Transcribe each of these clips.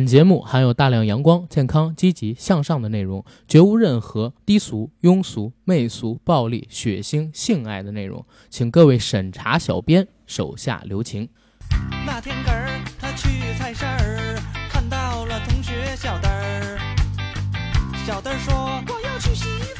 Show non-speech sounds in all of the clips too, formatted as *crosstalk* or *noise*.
本节目含有大量阳光、健康、积极向上的内容，绝无任何低俗、庸俗、媚俗、暴力、血腥、性爱的内容，请各位审查小编手下留情。那天个儿他去菜市儿，看到了同学小灯儿。小灯儿说：“我要娶媳妇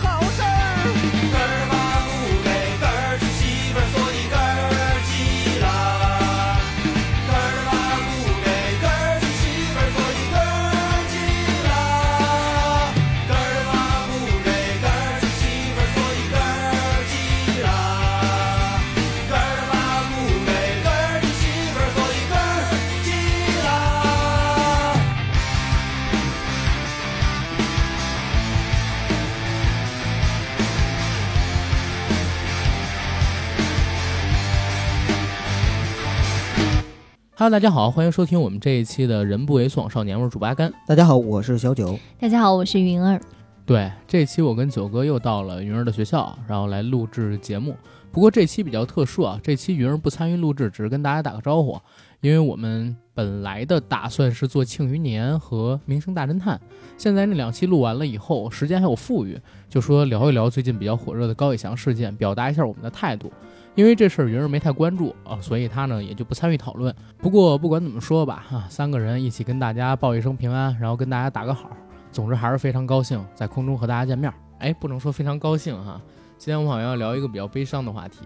哈喽，大家好，欢迎收听我们这一期的《人不为所往少年》，我是主八甘。大家好，我是小九。大家好，我是云儿。对，这期我跟九哥又到了云儿的学校，然后来录制节目。不过这期比较特殊啊，这期云儿不参与录制，只是跟大家打个招呼。因为我们本来的打算是做《庆余年》和《明星大侦探》，现在那两期录完了以后，时间还有富裕，就说聊一聊最近比较火热的高以翔事件，表达一下我们的态度。因为这事儿云儿没太关注啊，所以他呢也就不参与讨论。不过不管怎么说吧，哈、三个人一起跟大家报一声平安，然后跟大家打个好。总之还是非常高兴在空中和大家见面。哎，不能说非常高兴哈，今天我们好像要聊一个比较悲伤的话题。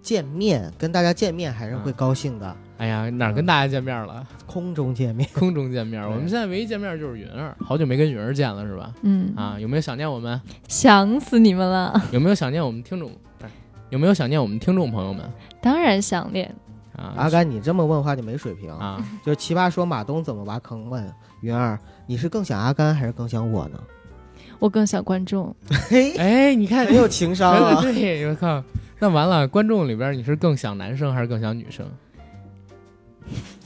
见面跟大家见面还是会高兴的，哎呀，哪儿跟大家见面了？空中见面。空中见面。我们现在唯一见面就是云儿，好久没跟云儿见了是吧？嗯，啊，有没有想念我们？想死你们了，有没有想念我们听众？有没有想念我们听众朋友们？当然想念。啊，阿甘，你这么问话就没水平。啊，就奇葩说马东怎么挖坑问云儿，你是更想阿甘还是更想我呢？我更想观众，嘿，哎，你看很有情商啊！*laughs* 对，我靠，那完了，观众里边你是更想男生还是更想女生？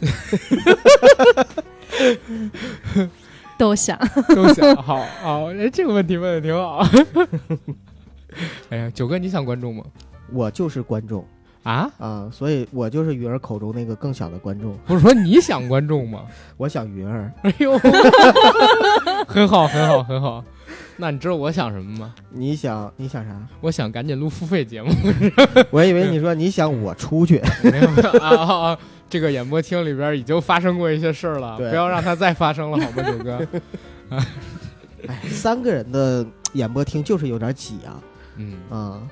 *laughs* 都想。*laughs* 都想，好好，哎，这个问题问的挺好。哎呀，九哥，你想观众吗？我就是观众啊，啊，所以我就是云儿口中那个更小的观众。不是说你想观众吗？我想云儿，哎呦，*laughs* 很好，很好，很好。那你知道我想什么吗？你想你想啥？我想赶紧录付费节目。我以为你说你想我出去。*laughs* 没有没有啊啊啊！这个演播厅里边已经发生过一些事儿了，不要让它再发生了，好吗，九哥？*laughs* 哎，三个人的演播厅就是有点挤啊。嗯，啊，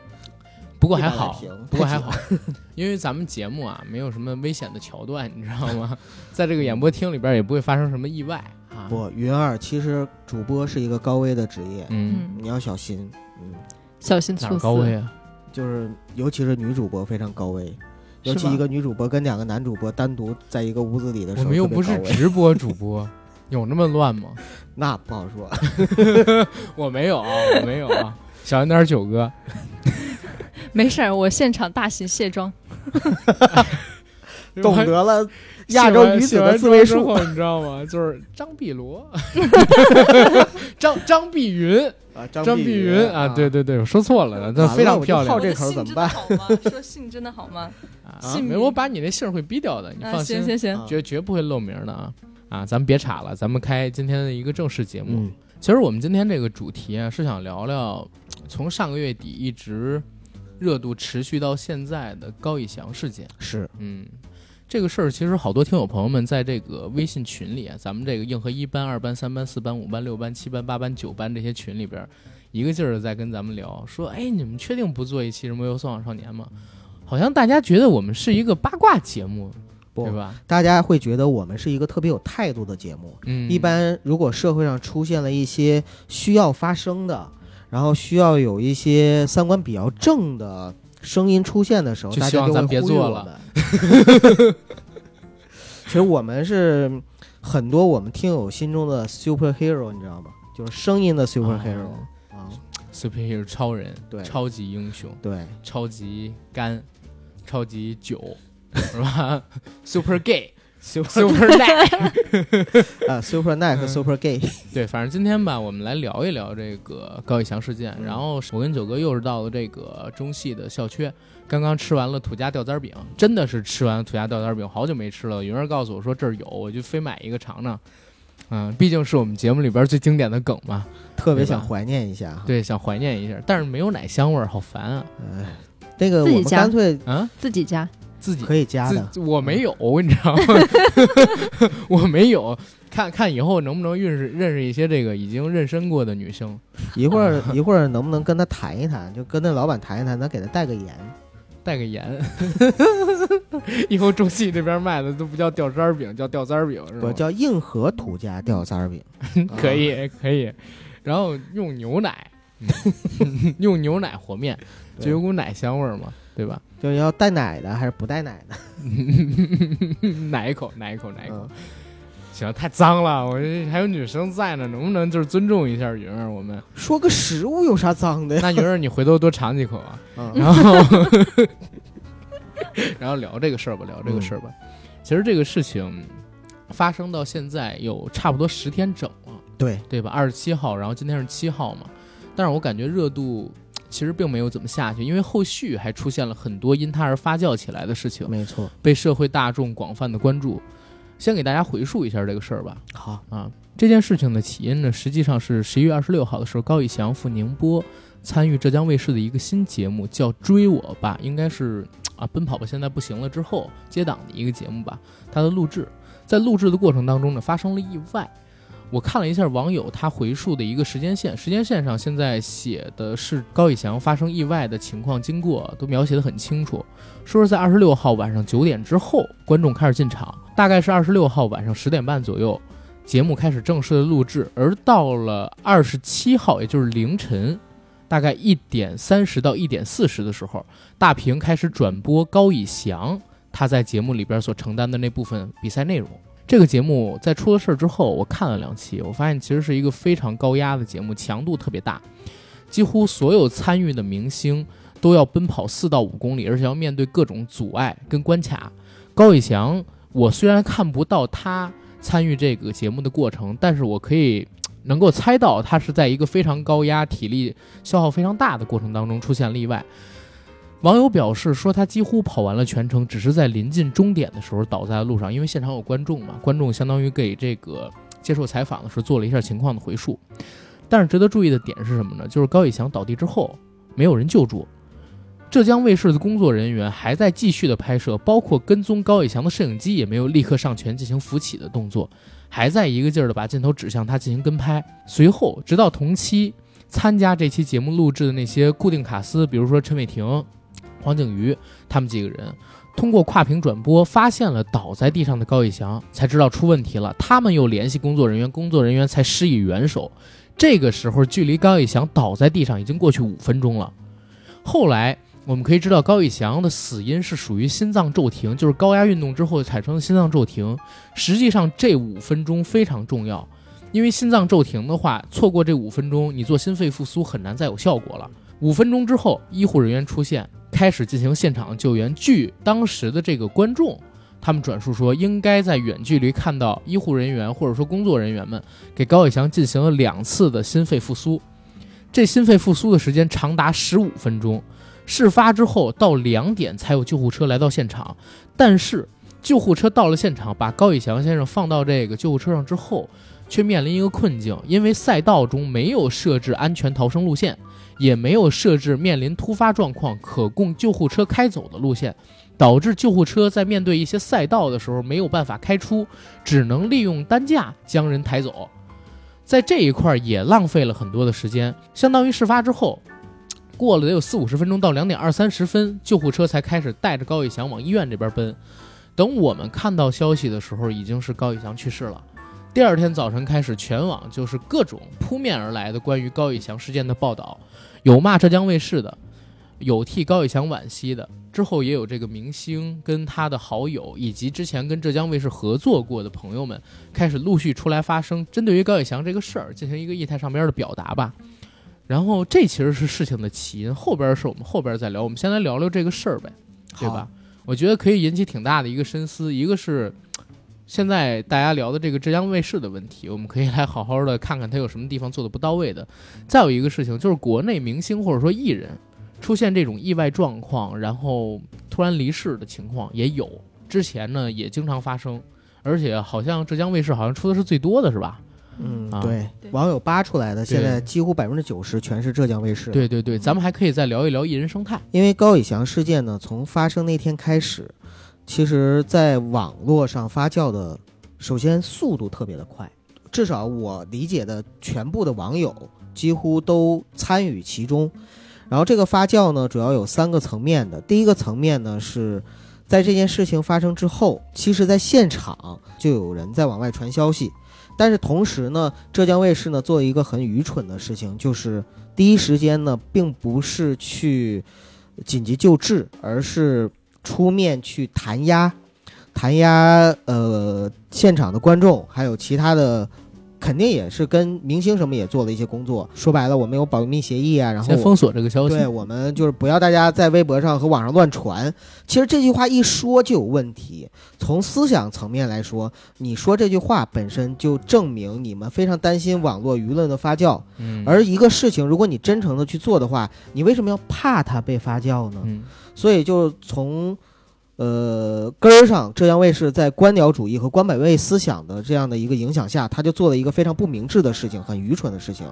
不过还好不过还好，*laughs* 因为咱们节目啊没有什么危险的桥段，你知道吗？*laughs* 在这个演播厅里边也不会发生什么意外啊。不，云儿其实主播是一个高危的职业，嗯，嗯，你要小心。嗯，小心哪猝死。儿高危啊？就是尤其是女主播非常高危，尤其一个女主播跟两个男主播单独在一个屋子里的时候，我们又不是直播主播，*laughs* 有那么乱吗？那不好说。我没有啊，我没有啊，小心点儿，九哥。*laughs* 没事儿，我现场大型卸妆。*laughs* 懂得了 *laughs* 亚洲女子的自卫术写完之后，你知道吗？就是张碧罗，张张碧云，啊，张碧碧云啊，对对对，我说错了，这完了非常漂亮靠这口怎么办好吗？说姓真的好吗？啊。姓没，我把你那姓会逼掉的，你啊，放心行，行行，啊绝绝不会露名的啊啊！咱们别岔了，咱们开今天的一个正式节目。嗯，其实我们今天这个主题啊，是想聊聊从上个月底一直热度持续到现在的高以翔事件。是嗯，这个事儿其实好多听友朋友们在这个微信群里啊，咱们这个硬核一班、二班、三班、四班、五班、六班、七班、八班、九班这些群里边，一个劲儿的在跟咱们聊，说，哎，你们确定不做一期《什么《游送往少年》吗？好像大家觉得我们是一个八卦节目，对吧？大家会觉得我们是一个特别有态度的节目。嗯，一般如果社会上出现了一些需要发声的，然后需要有一些三观比较正的声音出现的时候，就大家就会希望咱别做了。们。*laughs* 其实我们是很多我们听友心中的 superhero，你知道吗？就是声音的 superhero 哦啊，superhero 超人，对。超级英雄，对，超级干，超级酒，是吧？*laughs* super gay，super night。啊，super night 和嗯 super gay，对，反正今天吧，我们来聊一聊这个高以翔事件。嗯然后我跟九哥又是到了这个中戏的校区，刚刚吃完了土家吊簪饼，真的是吃完土家吊簪饼，好久没吃了。云儿告诉我说这儿有，我就非买一个尝尝。嗯，毕竟是我们节目里边最经典的梗嘛，特别想怀念一下。对，想怀念一下，但是没有奶香味儿，好烦啊！哎，那个我们干脆啊，自己家，自己可以加的，我没有，你知道吗？我没有，*laughs* *laughs* 看看以后能不能认识认识一些这个已经妊娠过的女生，一会儿 *laughs* 一会儿能不能跟他谈一谈，就跟那老板谈一谈，咱给他带个盐。带个盐。以后中戏这边卖的都不叫吊簪饼，叫吊簪饼是吧？不叫硬核土家吊簪儿饼，可以可以，然后用牛奶，嗯用牛奶和面，就有股奶香味儿嘛，对吧？就是要带奶的还是不带奶的？*laughs* 奶一口，奶一口，奶一口。嗯行，太脏了，我这还有女生在呢，能不能就是尊重一下云儿？我们说个食物有啥脏的呀？那云儿，你回头多尝几口啊。嗯 *laughs* 然后，然后聊这个事儿吧，聊这个事儿吧。其实这个事情发生到现在有差不多十天整了，对，对吧？二十七号，然后今天是七号嘛。但是我感觉热度其实并没有怎么下去，因为后续还出现了很多因它而发酵起来的事情，没错。被社会大众广泛的关注。先给大家回述一下这个事儿吧。好，啊，这件事情的起因呢，实际上是十一月二十六号的时候，高以翔赴宁波参与浙江卫视的一个新节目，叫《追我吧》，应该是啊，奔跑吧现在不行了之后接档的一个节目吧。他的录制，在录制的过程当中呢，发生了意外。我看了一下网友他回述的一个时间线，时间线上现在写的是高以翔发生意外的情况经过都描写的很清楚，说是在二十六号晚上九点之后，观众开始进场，大概是二十六号晚上十点半左右，节目开始正式的录制，而到了二十七号，也就是凌晨，大概一点三十到一点四十的时候，大屏开始转播高以翔他在节目里边所承担的那部分比赛内容。这个节目在出了事儿之后，我看了两期，我发现其实是一个非常高压的节目，强度特别大，几乎所有参与的明星都要奔跑四到五公里，而且要面对各种阻碍跟关卡。高以翔，我虽然看不到他参与这个节目的过程，但是我可以能够猜到他是在一个非常高压、体力消耗非常大的过程当中出现例外。网友表示说，他几乎跑完了全程，只是在临近终点的时候倒在了路上，因为现场有观众嘛，观众相当于给这个接受采访的时候做了一下情况的回述。但是值得注意的点是什么呢？就是高以翔倒地之后，没有人救助，浙江卫视的工作人员还在继续的拍摄，包括跟踪高以翔的摄影机也没有立刻上前进行扶起的动作，还在一个劲儿的把镜头指向他进行跟拍。随后，直到同期参加这期节目录制的那些固定卡司，比如说陈伟霆、黄景瑜他们几个人，通过跨屏转播发现了倒在地上的高以翔，才知道出问题了。他们又联系工作人员，工作人员才施以援手。这个时候，距离高以翔倒在地上已经过去五分钟了。后来我们可以知道，高以翔的死因是属于心脏骤停，就是高压运动之后产生的心脏骤停。实际上，这五分钟非常重要，因为心脏骤停的话，错过这五分钟，你做心肺复苏很难再有效果了。五分钟之后，医护人员出现，开始进行现场救援。据当时的这个观众。他们转述说，应该在远距离看到医护人员或者说工作人员们给高以翔进行了两次的心肺复苏，这心肺复苏的时间长达十五分钟。事发之后到两点才有救护车来到现场，但是救护车到了现场，把高以翔先生放到这个救护车上之后，却面临一个困境，因为赛道中没有设置安全逃生路线，也没有设置面临突发状况可供救护车开走的路线。导致救护车在面对一些赛道的时候没有办法开出，只能利用担架将人抬走，在这一块也浪费了很多的时间，相当于事发之后，过了得有四五十分钟到两点二三十分，救护车才开始带着高以翔往医院这边奔。等我们看到消息的时候，已经是高以翔去世了。第二天早晨开始，全网就是各种扑面而来的关于高以翔事件的报道，有骂浙江卫视的。有替高以翔惋惜的，之后也有这个明星跟他的好友以及之前跟浙江卫视合作过的朋友们开始陆续出来发声，针对于高以翔这个事儿进行一个议态上边的表达吧。然后这其实是事情的起因，后边是我们后边再聊。我们先来聊聊这个事儿呗，对吧？我觉得可以引起挺大的一个深思。一个是现在大家聊的这个浙江卫视的问题，我们可以来好好的看看它有什么地方做的不到位的。再有一个事情就是国内明星或者说艺人出现这种意外状况，然后突然离世的情况也有，之前呢也经常发生，而且好像浙江卫视好像出的是最多的是吧？嗯，对网友扒出来的，现在几乎百分之九十全是浙江卫视。，对对对，咱们还可以再聊一聊艺人生态。因为高以翔事件呢，从发生那天开始，其实在网络上发酵的，首先速度特别的快，至少我理解的全部的网友几乎都参与其中。然后这个发酵呢，主要有三个层面的。第一个层面呢是。在这件事情发生之后，其实在现场就有人在往外传消息，但是同时呢，浙江卫视呢做一个很愚蠢的事情，就是第一时间呢，并不是去紧急救治，而是出面去弹压，弹压呃现场的观众，还有其他的，肯定也是跟明星什么也做了一些工作。说白了，我们有保密协议啊，然后先封锁这个消息。对我们就是不要大家在微博上和网上乱传。其实这句话一说就有问题。从思想层面来说，你说这句话本身就证明你们非常担心网络舆论的发酵。嗯，而一个事情，如果你真诚的去做的话，你为什么要怕它被发酵呢？嗯所以就从呃根儿上，浙江卫视在官僚主义和官本位思想的这样的一个影响下，他就做了一个非常不明智的事情，很愚蠢的事情。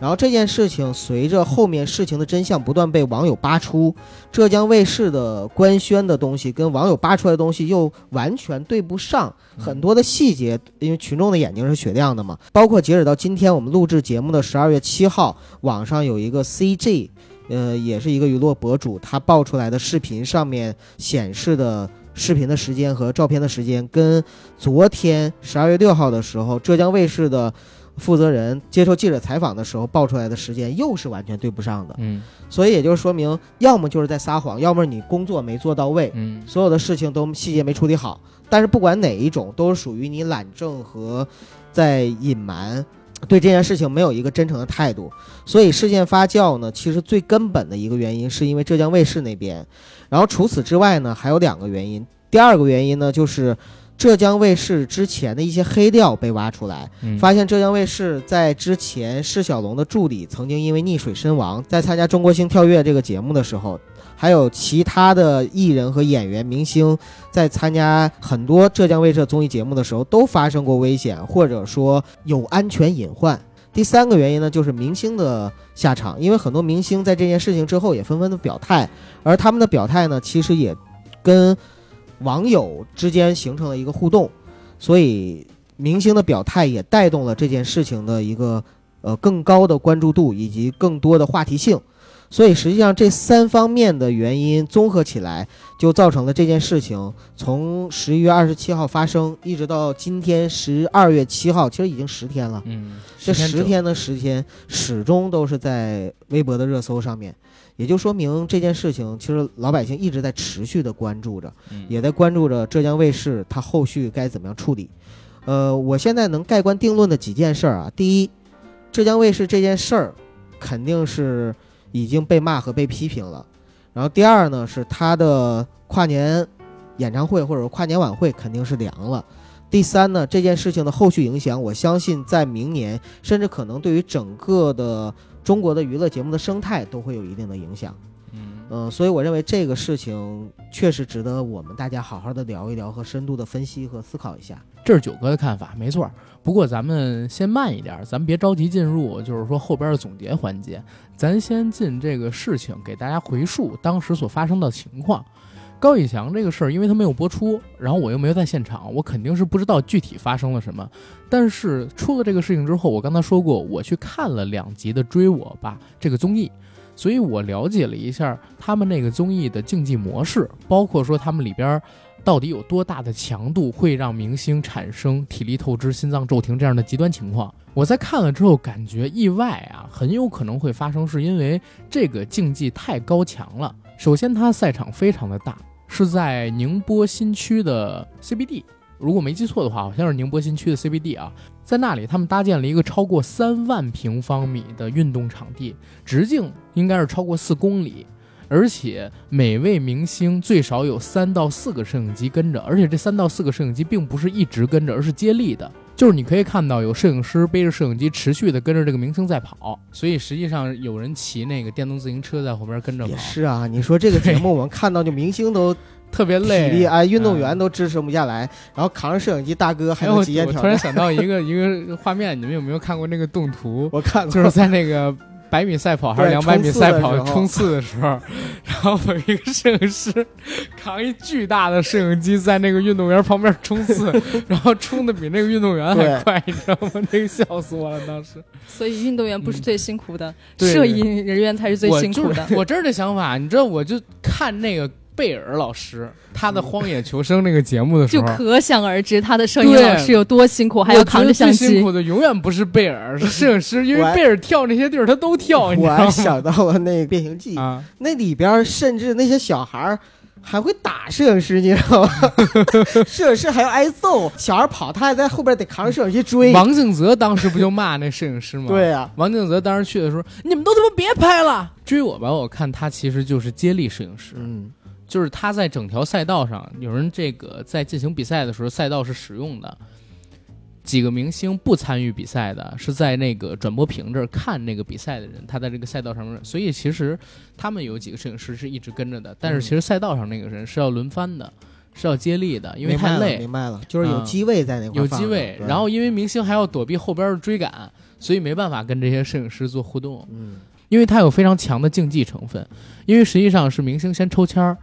然后这件事情随着后面事情的真相不断被网友扒出，浙江卫视的官宣的东西跟网友扒出来的东西又完全对不上，很多的细节，因为群众的眼睛是雪亮的嘛。包括截止到今天我们录制节目的十二月七号，网上有一个 CG。呃，也是一个娱乐博主，他爆出来的视频上面显示的视频的时间和照片的时间，跟昨天十二月六号的时候，浙江卫视的负责人接受记者采访的时候爆出来的时间，又是完全对不上的。嗯所以也就是说明，要么就是在撒谎，要么你工作没做到位，嗯所有的事情都细节没处理好。但是不管哪一种，都是属于你懒政和在隐瞒，对这件事情没有一个真诚的态度。所以事件发酵呢，其实最根本的一个原因是因为浙江卫视那边。然后除此之外呢，还有两个原因。第二个原因呢，就是浙江卫视之前的一些黑料被挖出来，嗯，发现浙江卫视在之前释小龙的助理曾经因为溺水身亡，在参加《中国星跳跃》这个节目的时候，还有其他的艺人和演员、明星在参加很多浙江卫视综艺节目的时候，都发生过危险，或者说有安全隐患。第三个原因呢，就是明星的下场，因为很多明星在这件事情之后也纷纷的表态，而他们的表态呢，其实也跟网友之间形成了一个互动，所以明星的表态也带动了这件事情的一个呃更高的关注度以及更多的话题性。所以实际上这三方面的原因综合起来，就造成了这件事情从十一月二十七号发生，一直到今天十二月七号，其实已经十天了。嗯，这十天的时间始终都是在微博的热搜上面，也就说明这件事情其实老百姓一直在持续的关注着。嗯也在关注着浙江卫视它后续该怎么样处理。呃，我现在能盖棺定论的几件事儿啊，第一，浙江卫视这件事儿肯定是已经被骂和被批评了。然后第二呢，是他的跨年演唱会或者说跨年晚会肯定是凉了。第三呢，这件事情的后续影响，我相信在明年甚至可能对于整个的中国的娱乐节目的生态都会有一定的影响。嗯嗯、所以我认为这个事情确实值得我们大家好好的聊一聊和深度的分析和思考一下。这是九哥的看法，没错。不过咱们先慢一点，咱们别着急进入，就是说后边的总结环节，咱先进这个事情，给大家回述当时所发生的情况。高以翔这个事儿，因为他没有播出，然后我又没有在现场，我肯定是不知道具体发生了什么。但是出了这个事情之后，我刚才说过，我去看了两集的《追我吧》这个综艺，所以我了解了一下他们那个综艺的竞技模式，包括说他们里边到底有多大的强度会让明星产生体力透支、心脏骤停这样的极端情况？我在看了之后，感觉意外啊，很有可能会发生，是因为这个竞技太高强了。首先，它赛场非常的大，是在宁波新区的 CBD，如果没记错的话，好像是宁波新区的 CBD 啊。在那里，他们搭建了一个超过三万平方米的运动场地，直径应该是超过四公里。而且每位明星最少有三到四个摄影机跟着，而且这三到四个摄影机并不是一直跟着，而是接力的。就是你可以看到有摄影师背着摄影机持续的跟着这个明星在跑，所以实际上有人骑那个电动自行车在后边跟着跑，也是啊。你说这个节目，我们看到就明星都 *laughs* 特别累，体力哎，运动员都支撑不下来，然后扛着摄影机，大哥还有极限挑战。我突然想到一个一个画面，你们有没有看过那个动图？*laughs* 我看过，就是在那个。百米赛跑还是两百米赛跑冲刺的时候，*laughs* 然后有一个摄影师扛一巨大的摄影机在那个运动员旁边冲刺，*laughs* 然后冲的比那个运动员还快，你知道吗？那个笑死我了当时。所以运动员不是最辛苦的，摄影人员才是最辛苦的。我这儿的想法，你知道，我就看那个。贝尔老师，他的《荒野求生》那个节目的时候，就可想而知他的摄影老师有多辛苦，还要扛着相机。最辛苦的永远不是贝尔，是摄影师，因为贝尔跳那些地儿他都跳。*laughs* 我还想到了那《变形记》，那里边甚至那些小孩还会打摄影师，你知道吗？*laughs* 摄影师还要挨揍，小孩跑，他还在后边得扛着摄影机追。王敬泽当时不就骂那摄影师吗？*laughs* 对呀，王敬泽当时去的时候，你们都他妈别拍了，追我吧！我看他其实就是接力摄影师。嗯。就是他在整条赛道上，有人这个在进行比赛的时候，赛道是使用的。几个明星不参与比赛的，是在那个转播屏这儿看那个比赛的人，他在这个赛道上面。所以其实他们有几个摄影师是一直跟着的，但是其实赛道上那个人是要轮番的，是要接力的，因为太累。明白了，就是有机位在那块。有机位，然后因为明星还要躲避后边的追赶，所以没办法跟这些摄影师做互动。嗯，因为他有非常强的竞技成分，因为实际上是明星先抽签儿。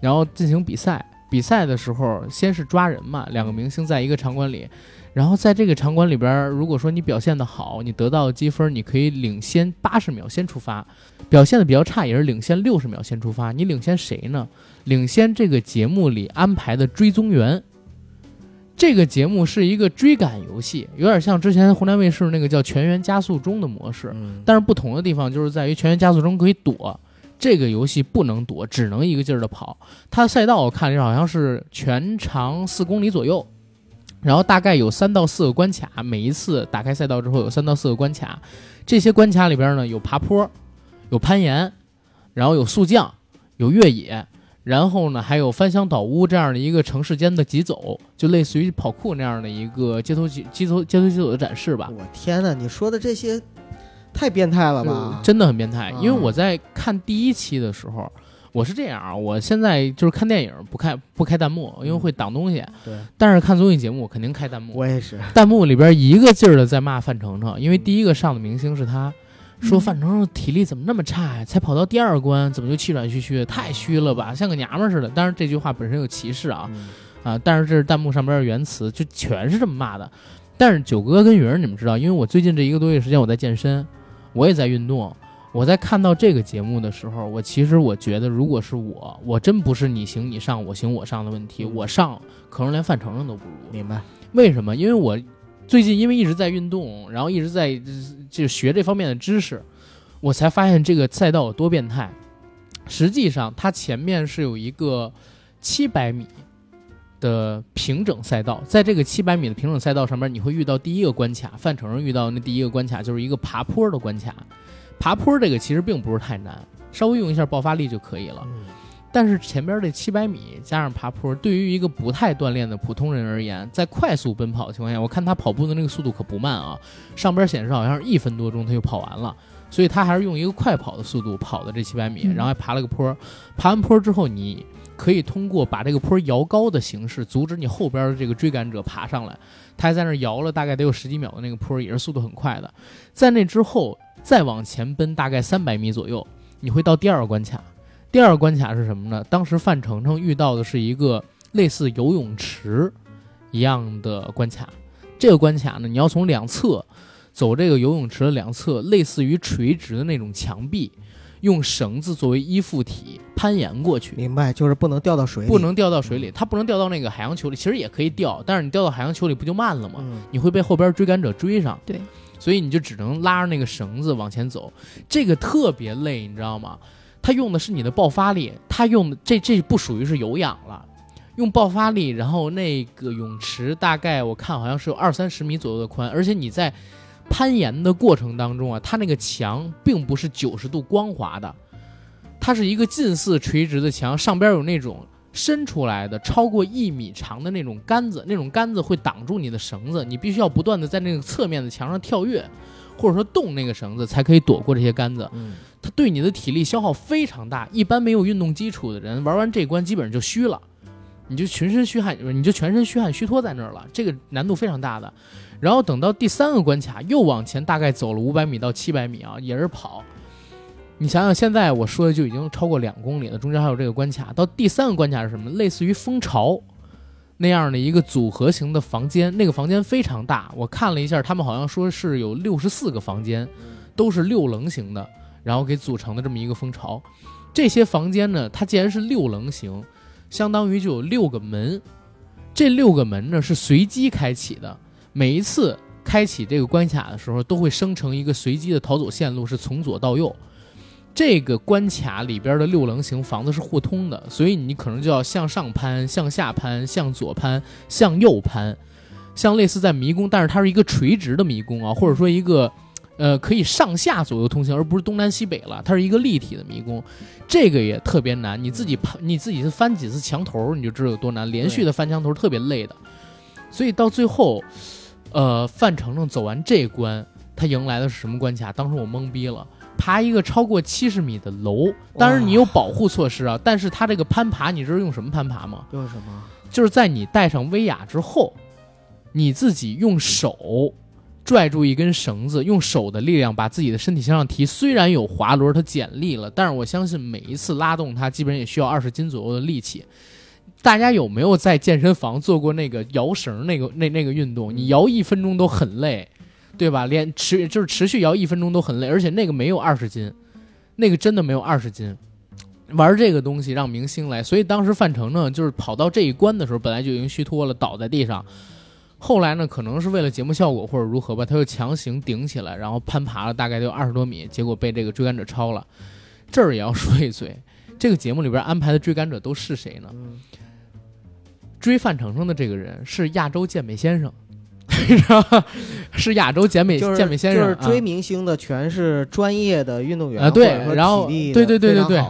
然后进行比赛，比赛的时候先是抓人嘛，两个明星在一个场馆里，然后在这个场馆里边，如果说你表现的好，你得到积分，你可以领先八十秒先出发；表现的比较差，也是领先六十秒先出发。你领先谁呢？领先这个节目里安排的追踪员。这个节目是一个追赶游戏，有点像之前湖南卫视那个叫《全员加速中》的模式，但是不同的地方就是在于《全员加速中》可以躲。这个游戏不能躲，只能一个劲儿的跑。它赛道我看了，好像是全长四公里左右，然后大概有三到四个关卡。每一次打开赛道之后，有三到四个关卡。这些关卡里边呢，有爬坡，有攀岩，然后有速降，有越野，然后呢还有翻箱倒屋这样的一个城市间的疾走，就类似于跑酷那样的一个街头街街头街头疾走的展示吧。我天哪，你说的这些。太变态了吧！真的很变态。因为我在看第一期的时候，我是这样啊，我现在就是看电影不开不开弹幕，因为会挡东西。对。但是看综艺节目肯定开弹幕。我也是。弹幕里边一个劲儿的在骂范丞丞，因为第一个上的明星是他，说范丞丞体力怎么那么差呀？才跑到第二关，怎么就气喘吁吁？太虚了吧，像个娘们似的。当然这句话本身有歧视啊，啊！但是这是弹幕上边的原词，就全是这么骂的。但是九哥跟云儿，你们知道，因为我最近这一个多月时间我在健身。我也在运动，我在看到这个节目的时候，我其实我觉得，如果是我，我真不是你行你上，我行我上的问题，我上可能连范丞丞都不如。明白？为什么？因为我最近因为一直在运动，然后一直在就学这方面的知识，我才发现这个赛道有多变态。实际上，它前面是有一个七百米。的平整赛道，在这个七百米的平整赛道上面，你会遇到第一个关卡。范丞丞遇到那第一个关卡就是一个爬坡的关卡。爬坡这个其实并不是太难，稍微用一下爆发力就可以了。但是前边这七百米加上爬坡，对于一个不太锻炼的普通人而言，在快速奔跑的情况下，我看他跑步的那个速度可不慢啊，上边显示好像是一分多钟他就跑完了。所以他还是用一个快跑的速度跑的这七百米，然后还爬了个坡。爬完坡之后，你。可以通过把这个坡摇高的形式，阻止你后边的这个追赶者爬上来。他还在那摇了大概得有十几秒的那个坡，也是速度很快的。在那之后再往前奔大概三百米左右，你会到第二个关卡。第二个关卡是什么呢？当时范丞丞遇到的是一个类似游泳池一样的关卡。这个关卡呢，你要从两侧走这个游泳池的两侧，类似于垂直的那种墙壁。用绳子作为依附体攀岩过去。明白，就是不能掉到水里，不能掉到水里，它不能掉到那个海洋球里，其实也可以掉，但是你掉到海洋球里不就慢了吗？嗯。你会被后边追赶者追上，对，所以你就只能拉着那个绳子往前走，这个特别累，你知道吗？它用的是你的爆发力，它用的这这不属于是有氧了，用爆发力，然后那个泳池大概我看好像是有二三十米左右的宽，而且你在攀岩的过程当中啊，它那个墙并不是九十度光滑的，它是一个近似垂直的墙，上边有那种伸出来的超过一米长的那种杆子，那种杆子会挡住你的绳子，你必须要不断的在那个侧面的墙上跳跃，或者说动那个绳子，才可以躲过这些杆子。嗯它对你的体力消耗非常大，一般没有运动基础的人玩完这关基本上就虚了，你就全身虚汗，你就全身虚汗虚脱在那儿了，这个难度非常大的。然后等到第三个关卡，又往前大概走了五百米到七百米啊，也是跑。你想想，现在我说的就已经超过两公里了，中间还有这个关卡。到第三个关卡是什么？类似于蜂巢那样的一个组合型的房间，那个房间非常大。我看了一下，他们好像说是有六十四个房间，都是六棱形的，然后给组成的这么一个蜂巢。这些房间呢，它既然是六棱形，相当于就有六个门。这六个门呢是随机开启的，每一次开启这个关卡的时候，都会生成一个随机的逃走线路，是从左到右。这个关卡里边的六棱形房子是互通的，所以你可能就要向上攀、向下攀、向左攀、向右攀，像类似在迷宫，但是它是一个垂直的迷宫啊，或者说一个，呃，可以上下左右通行，而不是东南西北了，它是一个立体的迷宫，这个也特别难，你自己攀，你自己是翻几次墙头，你就知道有多难，连续的翻墙头特别累的，所以到最后，呃，范丞丞走完这关，他迎来的是什么关卡？当时我懵逼了。爬一个超过七十米的楼，当然你有保护措施啊，但是他这个攀爬，你知道用什么攀爬吗？用什么？就是在你戴上威亚之后，你自己用手拽住一根绳子，用手的力量把自己的身体向上提。虽然有滑轮，它减力了，但是我相信每一次拉动它，基本上也需要二十斤左右的力气。大家有没有在健身房做过那个摇绳那个那那个运动？你摇一分钟都很累，对吧？连持就是持续摇一分钟都很累，而且那个没有二十斤，那个真的没有二十斤。玩这个东西让明星来，所以当时范丞丞就是跑到这一关的时候，本来就已经虚脱了，倒在地上。后来呢，可能是为了节目效果或者如何吧，他又强行顶起来，然后攀爬了大概得有二十多米，结果被这个追赶者超了。这儿也要说一嘴，这个节目里边安排的追赶者都是谁呢？嗯追范丞丞的这个人是亚洲健美先生？*laughs* *laughs* 是亚洲健美就是健美先生，就是追啊明星的全是专业的运动员啊对然后对对对对对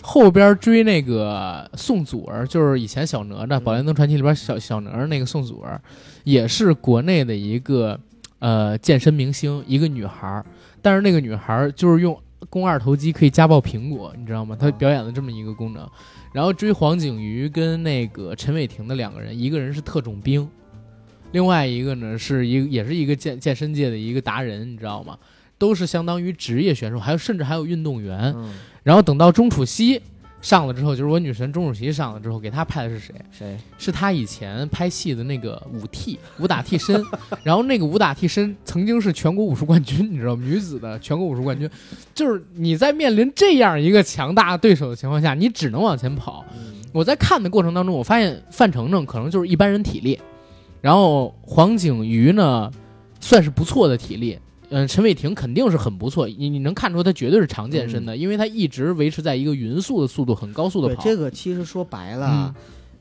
后边追那个宋祖儿，就是以前小哪吒《宝莲灯传奇》里边小小哪吒那个宋祖儿，也是国内的一个呃健身明星，一个女孩儿。但是那个女孩儿就是用肱二头肌可以家暴苹果，你知道吗？他表演了这么一个功能。然后追黄景瑜跟那个陈伟霆的两个人，一个人是特种兵，另外一个呢是一个也是一个健健身界的一个达人，你知道吗？都是相当于职业选手，还有甚至还有运动员。嗯，然后等到钟楚曦上了之后，就是我女神钟楚曦上了之后，给她拍的是谁？谁？是她以前拍戏的那个武替武打替身，然后那个武打替身曾经是全国武术冠军，你知道吗？女子的全国武术冠军，就是你在面临这样一个强大对手的情况下，你只能往前跑。嗯我在看的过程当中，我发现范丞丞可能就是一般人体力，然后黄景瑜呢算是不错的体力，嗯、陈伟霆肯定是很不错，你你能看出他绝对是常健身的，因为他一直维持在一个匀速的速度，很高速的跑，这个其实说白了，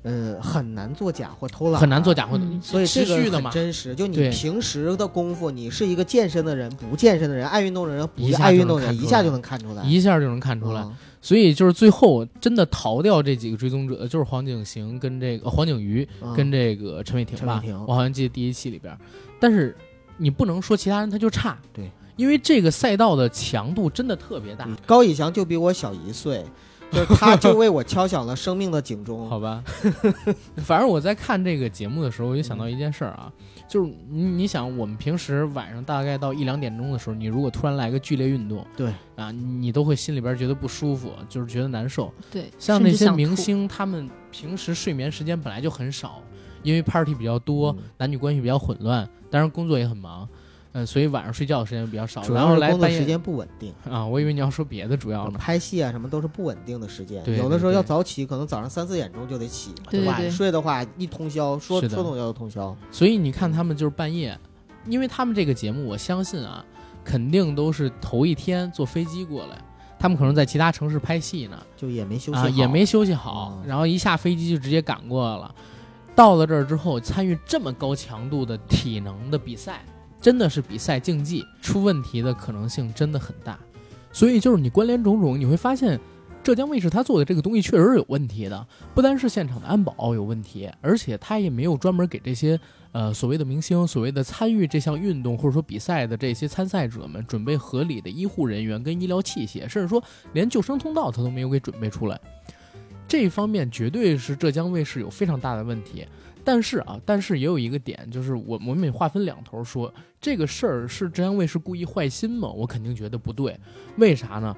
呃，很难做假或偷懒，很难做假或所以这个很持续的嘛。真实。就你平时的功夫，你是一个健身的人，不健身的人，爱运动的人，不爱运动的人，一下就能看出来。一下就能看出来，嗯所以就是最后真的逃掉这几个追踪者，就是黄景行跟这个、呃黄景瑜嗯跟这个陈伟霆吧，我好像记得第一期里边，但是你不能说其他人他就差，对，因为这个赛道的强度真的特别大，嗯高以翔就比我小一岁，*laughs* 就是他就为我敲响了生命的警钟。*laughs* 好吧，*laughs* 反正我在看这个节目的时候，我就想到一件事儿啊，就是你你想，我们平时晚上大概到一两点钟的时候，你如果突然来个剧烈运动，对。啊，你都会心里边觉得不舒服，就是觉得难受。对，像那些明星，他们平时睡眠时间本来就很少，因为 party 比较多，嗯。男女关系比较混乱，当然工作也很忙，嗯，所以晚上睡觉的时间比较少，主然要是工作后来时间不稳定，啊，我以为你要说别的，主要呢，拍戏啊什么都是不稳定的时间，对有的时候要早起，可能早上三四点钟就得起，晚对对对。睡的话一通宵，说的。说通宵就通宵，所以你看他们就是半夜，因为他们这个节目，我相信啊，肯定都是头一天坐飞机过来，他们可能在其他城市拍戏呢，就也没休息好，啊，也没休息好，嗯。然后一下飞机就直接赶过来了。到了这儿之后，参与这么高强度的体能的比赛，真的是比赛竞技，出问题的可能性真的很大。所以就是你关联种种，你会发现，浙江卫视他做的这个东西确实是有问题的，不单是现场的安保有问题，而且他也没有专门给这些呃所谓的明星、所谓的参与这项运动或者说比赛的这些参赛者们准备合理的医护人员跟医疗器械，甚至说连救生通道他都没有给准备出来。这方面绝对是浙江卫视有非常大的问题。但是啊，但是也有一个点，就是我我们划分两头说，这个事儿是浙江卫视故意坏心吗？我肯定觉得不对。为啥呢？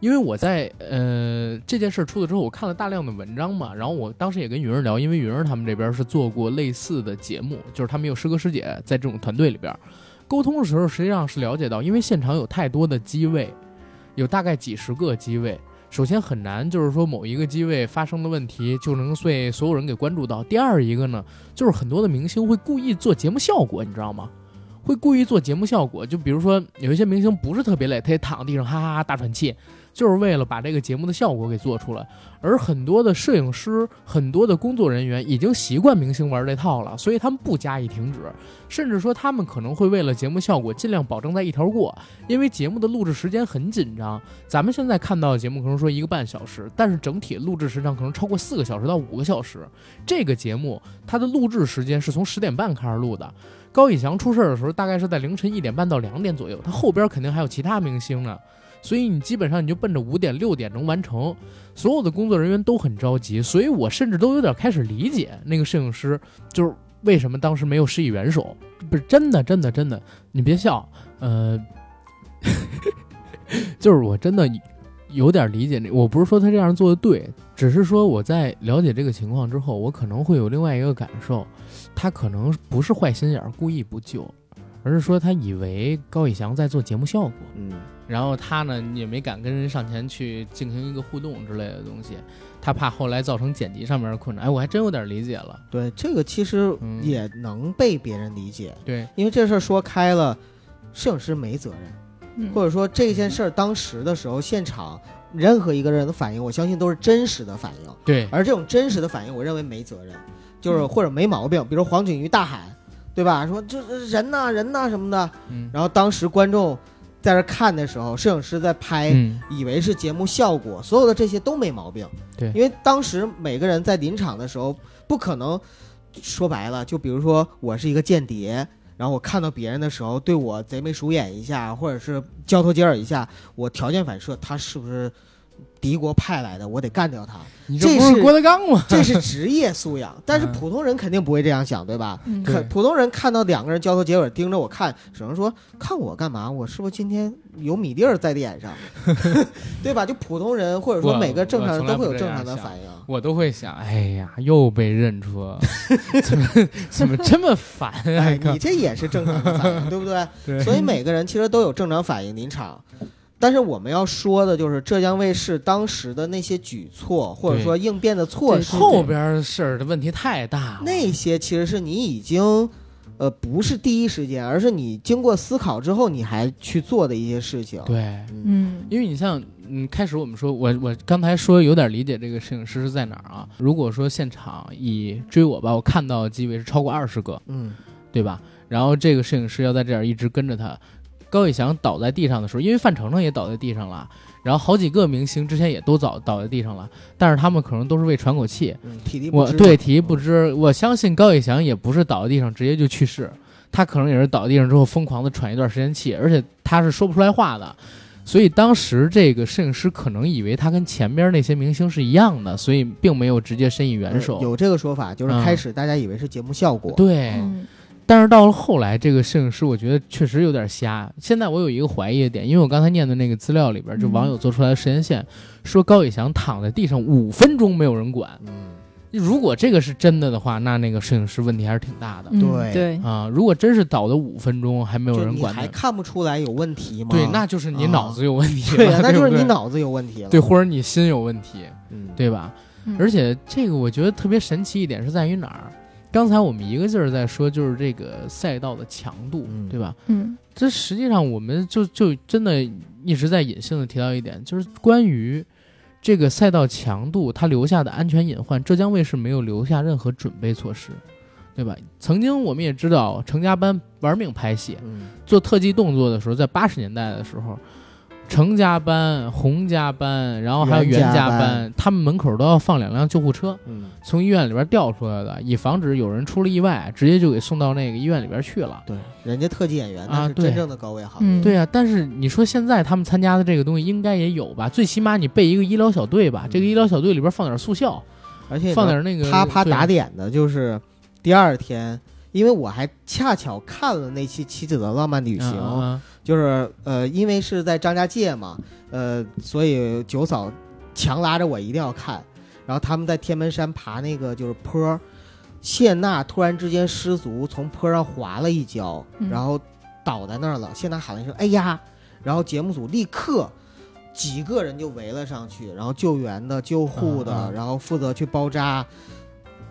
因为我在呃这件事儿出了之后，我看了大量的文章嘛，然后我当时也跟云儿聊，因为云儿他们这边是做过类似的节目，就是他们有师哥师姐在这种团队里边沟通的时候，实际上是了解到，因为现场有太多的机位，有大概几十个机位。首先很难，就是说某一个机位发生的问题就能被所有人给关注到。第二一个呢，就是很多的明星会故意做节目效果，你知道吗？会故意做节目效果，就比如说有一些明星不是特别累，他也躺地上哈哈哈大喘气，就是为了把这个节目的效果给做出来。而很多的摄影师、很多的工作人员已经习惯明星玩这套了，所以他们不加以停止，甚至说他们可能会为了节目效果尽量保证在一条过，因为节目的录制时间很紧张。咱们现在看到的节目可能说一个半小时，但是整体录制时长可能超过四个小时到五个小时。这个节目它的录制时间是从十点半开始录的。高以翔出事的时候，大概是在凌晨一点半到两点左右，他后边肯定还有其他明星呢，所以你基本上你就奔着五点六点能完成。所有的工作人员都很着急，所以我甚至都有点开始理解那个摄影师，就是为什么当时没有施以援手。不是真的，真的，真的，你别笑，呃，*laughs* 就是我真的有点理解那，我不是说他这样做的对，只是说我在了解这个情况之后，我可能会有另外一个感受，他可能不是坏心眼儿故意不救，而是说他以为高以翔在做节目效果，嗯，然后他呢也没敢跟人上前去进行一个互动之类的东西，他怕后来造成剪辑上面的困难。哎，我还真有点理解了。对，这个其实嗯也能被别人理解，对，因为这事儿说开了，摄影师没责任。嗯或者说这件事儿当时的时候，现场任何一个人的反应，我相信都是真实的反应，对，而这种真实的反应，我认为没责任，就是嗯或者没毛病。比如黄景瑜大喊，对吧？说这这人呐人呐什么的，嗯，然后当时观众在这看的时候，摄影师在拍，嗯，以为是节目效果，所有的这些都没毛病。对因为当时每个人在临场的时候，不可能说白了，就比如说我是一个间谍，然后我看到别人的时候，对我贼眉鼠眼一下，或者是交头接耳一下，我条件反射，他是不是敌国派来的？我得干掉他，你这不是这是郭德纲吗？这是职业素养。但是嗯普通人肯定不会这样想，对吧？嗯可普通人看到两个人交头接耳盯着我看，只能说看我干嘛？我是不是今天有米粒儿在脸上，*laughs* 对吧？就普通人或者说每个正常人都会有正常的反应。我都会想，哎呀，又被认出了，*laughs* 怎么怎么这么烦啊？哎，你这也是正常的反应，对不对？*laughs* 对所以每个人其实都有正常反应临场。但是我们要说的就是浙江卫视当时的那些举措，或者说应变的措施，后边事儿的问题太大了。那些其实是你已经，呃，不是第一时间，而是你经过思考之后，你还去做的一些事情。对，嗯，嗯，因为你像，嗯，开始我们说，我我刚才说有点理解这个摄影师是在哪儿啊？如果说现场以追我吧，我看到的机位是超过二十个，嗯，对吧？然后这个摄影师要在这儿一直跟着他。高以翔倒在地上的时候，因为范丞丞也倒在地上了，然后好几个明星之前也都倒倒在地上了，但是他们可能都是为喘口气。嗯，体力不支。我对体力不支，我相信高以翔也不是倒在地上直接就去世，他可能也是倒地上之后疯狂的喘一段时间气，而且他是说不出来话的，所以当时这个摄影师可能以为他跟前边那些明星是一样的，所以并没有直接伸以援手。呃有这个说法，就是嗯开始大家以为是节目效果。对，嗯但是到了后来，这个摄影师我觉得确实有点瞎。现在我有一个怀疑的点，因为我刚才念的那个资料里边，就嗯网友做出来的时间线，说高以翔躺在地上五分钟没有人管，嗯，如果这个是真的的话，那那个摄影师问题还是挺大的、嗯对对，啊。如果真是倒的五分钟还没有人管还，看不出来有问题吗？对，那就是你啊脑子有问题了，对呀，那就是你脑子有问题了。对，或者你心有问题，嗯，对吧？嗯而且这个我觉得特别神奇一点是在于哪儿？刚才我们一个劲儿在说，就是这个赛道的强度，嗯对吧？嗯这实际上我们就就真的一直在隐性的提到一点，就是关于这个赛道强度它留下的安全隐患，浙江卫视没有留下任何准备措施，对吧？曾经我们也知道，成家班玩命拍戏，嗯，做特技动作的时候，在八十年代的时候，成家班、洪家班，然后还有袁袁家家班他们门口都要放两辆救护车，嗯，从医院里边调出来的，以防止有人出了意外，直接就给送到那个医院里边去了。对，人家特技演员那是真正的高危行业。嗯对啊，但是你说现在他们参加的这个东西应该也有吧？最起码你备一个医疗小队吧，嗯这个医疗小队里边放点速效，而且放点那个啪啪打点的，就是第二天，因为我还恰巧看了那期《妻子的浪漫旅行》嗯嗯就是呃，因为是在张家界嘛，呃，所以九嫂强拉着我一定要看。然后他们在天门山爬那个就是坡儿，谢娜突然之间失足从坡上滑了一跤，嗯然后倒在那儿了。谢娜喊了一声“哎呀”，然后节目组立刻几个人就围了上去，然后救援的、救护的，嗯嗯然后负责去包扎。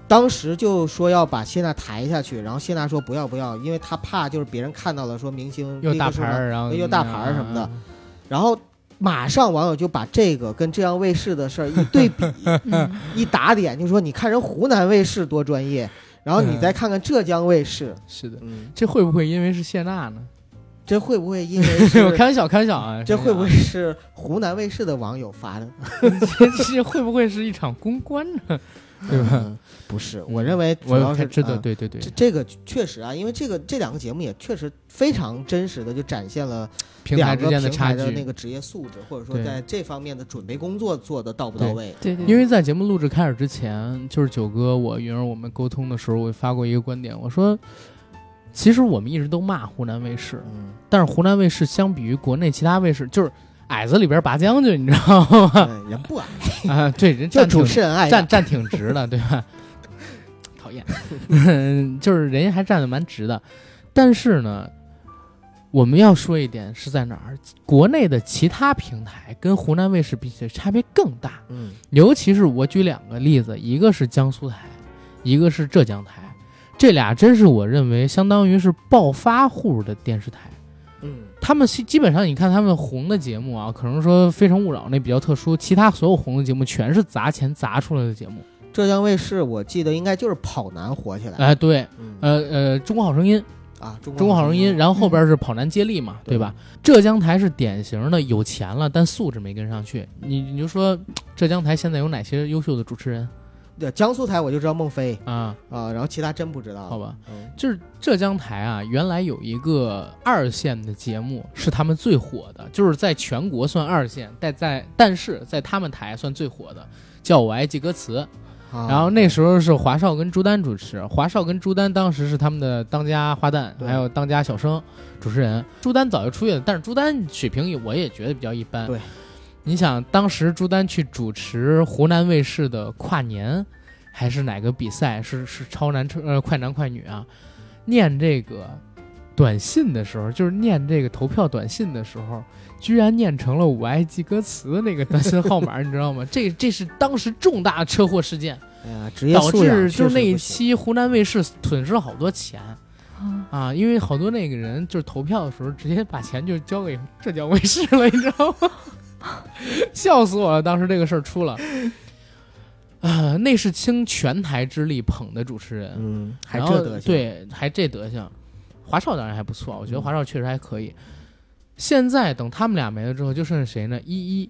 当时就说要把谢娜抬下去，然后谢娜说不要不要，因为她怕就是别人看到了说明星又大牌儿，然后又大牌儿什么的嗯然后马上网友就把这个跟浙江卫视的事儿一对比，*laughs* 嗯一打点，就说你看人湖南卫视多专业，然后你再看看浙江卫视，是的，嗯，这会不会因为是谢娜呢？这会不会因为 *laughs* 开玩笑，*laughs* 开玩笑啊！这会不会是湖南卫视的网友发的？这会不会是一场公关呢？对吧？嗯不是，我认为主我要是知道，啊对对对这，这个确实啊，因为这个这两个节目也确实非常真实的就展现了平台两个之间的差平台的那。个职业素质，或者说在这方面的准备工作做的到不到对位。对对，因为在节目录制开始之前，就是九哥我云儿我们沟通的时候，我发过一个观点，我说，其实我们一直都骂湖南卫视，嗯，但是湖南卫视相比于国内其他卫视，就是矮子里边拔将军，你知道吗？对人不矮，*laughs* 啊，对，人就站挺主持人爱站站挺直的，对吧？*laughs* 讨厌，*laughs* 就是人家还站得蛮直的，但是呢，我们要说一点是在哪儿？国内的其他平台跟湖南卫视比起来差别更大，嗯尤其是我举两个例子，一个是江苏台，一个是浙江台，这俩真是我认为相当于是暴发户的电视台。嗯他们基基本上，你看他们红的节目啊，可能说《非诚勿扰》那比较特殊，其他所有红的节目全是砸钱砸出来的节目。浙江卫视我记得应该就是跑男火起来，哎，对，嗯呃呃，《中国好声音》啊，中《中国好声音》，然后后边是跑男接力嘛，对吧？浙江台是典型的有钱了，但素质没跟上去。你你就说浙江台现在有哪些优秀的主持人对江苏台我就知道孟非啊？啊，然后其他真不知道。好吧，嗯就是浙江台啊，原来有一个二线的节目是他们最火的，就是在全国算二线，但在但是在他们台算最火的，叫我爱记歌词。啊然后那时候是华少跟朱丹主持，华少跟朱丹当时是他们的当家花旦，还有当家小生主持人。朱丹早就出去了，但是朱丹水平也我也觉得比较一般。对，你想当时朱丹去主持湖南卫视的跨年，还是哪个比赛？是是超男超呃快男快女啊？念这个短信的时候，就是念这个投票短信的时候，居然念成了“我爱记歌词”那个短信号码，*laughs* 你知道吗？这这是当时重大车祸事件。哎呀，职业导致就是那一期湖南卫视损失了好多钱啊啊，因为好多那个人就是投票的时候直接把钱就交给浙江卫视了，你知道吗？*laughs* *laughs* 笑死我了！当时这个事儿出了，啊，那是倾全台之力捧的主持人，嗯，还这德行，对，还这德行。华少当然还不错，我觉得嗯华少确实还可以。现在等他们俩没了之后，就剩下谁呢？依依，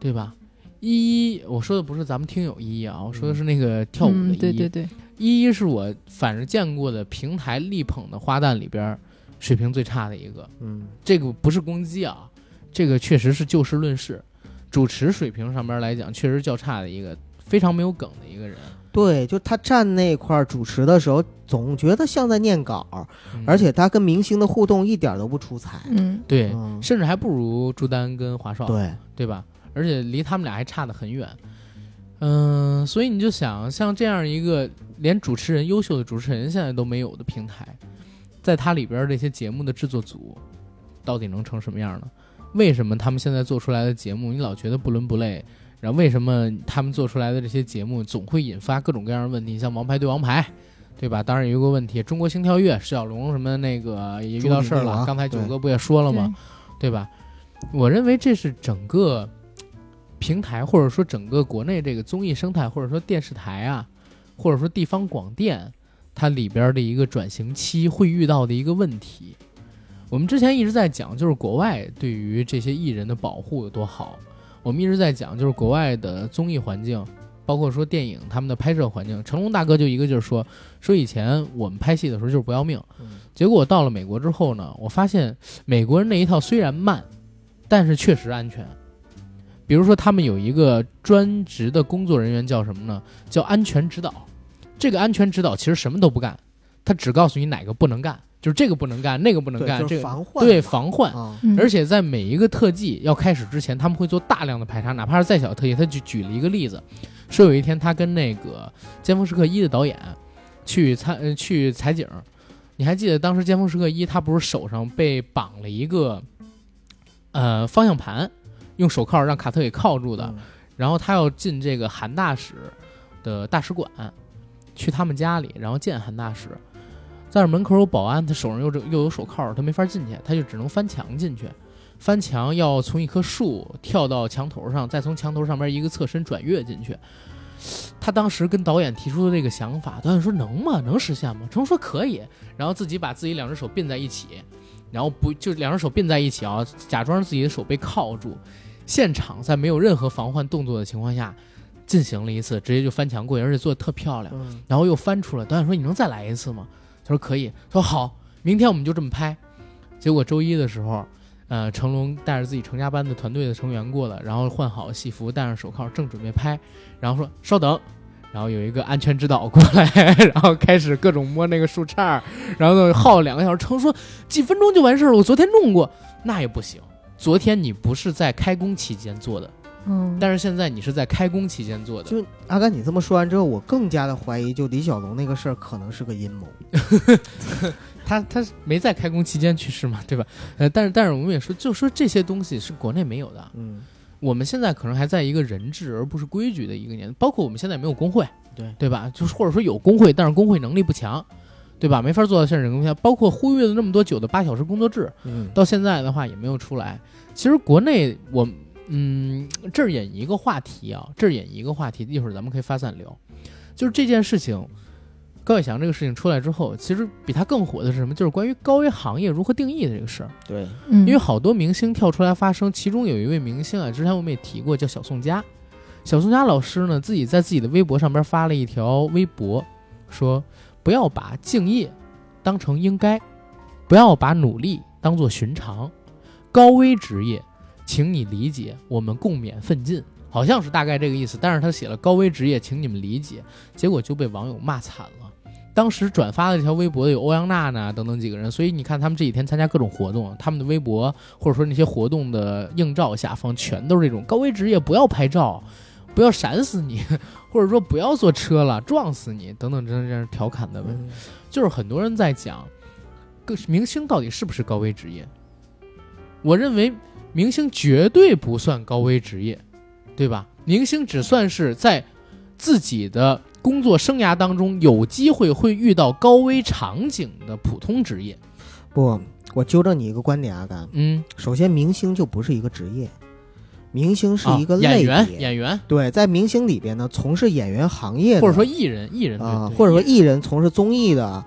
对吧？依依，我说的不是咱们听友依依啊，我说的是那个跳舞的依依。嗯对对对，依依是我反正见过的平台力捧的花旦里边儿水平最差的一个。嗯这个不是攻击啊，这个确实是就事论事。主持水平上边来讲，确实较差的一个，非常没有梗的一个人。对，就他站那块儿主持的时候，总觉得像在念稿，嗯而且他跟明星的互动一点都不出彩。嗯对，嗯甚至还不如朱丹跟华少，对，对吧？而且离他们俩还差得很远。嗯，所以你就想，像这样一个连主持人优秀的主持人现在都没有的平台，在它里边这些节目的制作组，到底能成什么样呢？为什么他们现在做出来的节目，你老觉得不伦不类？然后为什么他们做出来的这些节目总会引发各种各样的问题？像《王牌对王牌》，对吧？当然有一个问题，《中国星跳跃》，释小龙什么那个也遇到事儿了。刚才九哥不也说了吗？对吧？我认为这是整个平台，或者说整个国内这个综艺生态，或者说电视台啊，或者说地方广电，它里边的一个转型期会遇到的一个问题。我们之前一直在讲，就是国外对于这些艺人的保护有多好。我们一直在讲，就是国外的综艺环境，包括说电影他们的拍摄环境。成龙大哥就一个劲儿说，说以前我们拍戏的时候就是不要命，结果到了美国之后呢，我发现美国人那一套虽然慢，但是确实安全。比如说他们有一个专职的工作人员叫什么呢？叫安全指导。这个安全指导其实什么都不干，他只告诉你哪个不能干。就是这个不能干，那个不能干，这个防患对防患。而且在每一个特技要开始之前，他们会做大量的排查，哪怕是再小的特技。他就举了一个例子，说有一天他跟那个《尖峰时刻一》的导演去参去采景，你还记得当时《尖峰时刻一》他不是手上被绑了一个呃方向盘，用手铐让卡特给铐住的，然后他要进这个韩大使的大使馆，去他们家里，然后见韩大使。在这门口有保安，他手上又又有手铐，他没法进去，他就只能翻墙进去。翻墙要从一棵树跳到墙头上，再从墙头上边一个侧身转跃进去。他当时跟导演提出的这个想法，导演说能吗？能实现吗？成龙说可以，然后自己把自己两只手并在一起，然后不就两只手并在一起啊，假装自己的手被铐住，现场在没有任何防患动作的情况下进行了一次，直接就翻墙过去，而且做的特漂亮，然后又翻出来。导演说你能再来一次吗？他说可以，他说好，明天我们就这么拍。结果周一的时候，呃，成龙带着自己成家班的团队的成员过来，然后换好戏服，戴上手铐，正准备拍，然后说稍等，然后有一个安全指导过来，然后开始各种摸那个树杈，然后耗两个小时。成龙说几分钟就完事儿了，我昨天弄过，那也不行，昨天你不是在开工期间做的。嗯，但是现在你是在开工期间做的。就阿甘，你这么说完之后，我更加的怀疑，就李小龙那个事儿可能是个阴谋。*laughs* 他他没在开工期间去世嘛，对吧？呃，但是但是我们也说，就说这些东西是国内没有的。嗯，我们现在可能还在一个人治而不是规矩的一个年代，包括我们现在没有工会，对对吧？就是或者说有工会，但是工会能力不强，对吧？没法做到现人工作。包括呼吁了那么多久的八小时工作制，嗯，到现在的话也没有出来。其实国内我。嗯，这儿引一个话题啊，这儿引一个话题，一会儿咱们可以发散聊。就是这件事情，高伟翔这个事情出来之后，其实比他更火的是什么？就是关于高危行业如何定义的这个事儿。对，因为好多明星跳出来发声，其中有一位明星啊，之前我们也提过，叫小宋佳。小宋佳老师呢，自己在自己的微博上边发了一条微博，说不要把敬业当成应该，不要把努力当做寻常，高危职业。请你理解，我们共勉奋进，好像是大概这个意思。但是他写了高危职业，请你们理解，结果就被网友骂惨了。当时转发的这条微博的有欧阳娜娜等等几个人，所以你看他们这几天参加各种活动，他们的微博或者说那些活动的映照下方，全都是这种高危职业，不要拍照，不要闪死你，*laughs* 或者说不要坐车了，撞死你等等这样这样调侃的，就是很多人在讲，个明星到底是不是高危职业？我认为。明星绝对不算高危职业，对吧？明星只算是在自己的工作生涯当中有机会会遇到高危场景的普通职业。不，我纠正你一个观点，阿甘。嗯，首先，明星就不是一个职业，明星是一个演员。演员对，在明星里边呢，从事演员行业或者说艺人，艺人啊，或者说艺人从事综艺的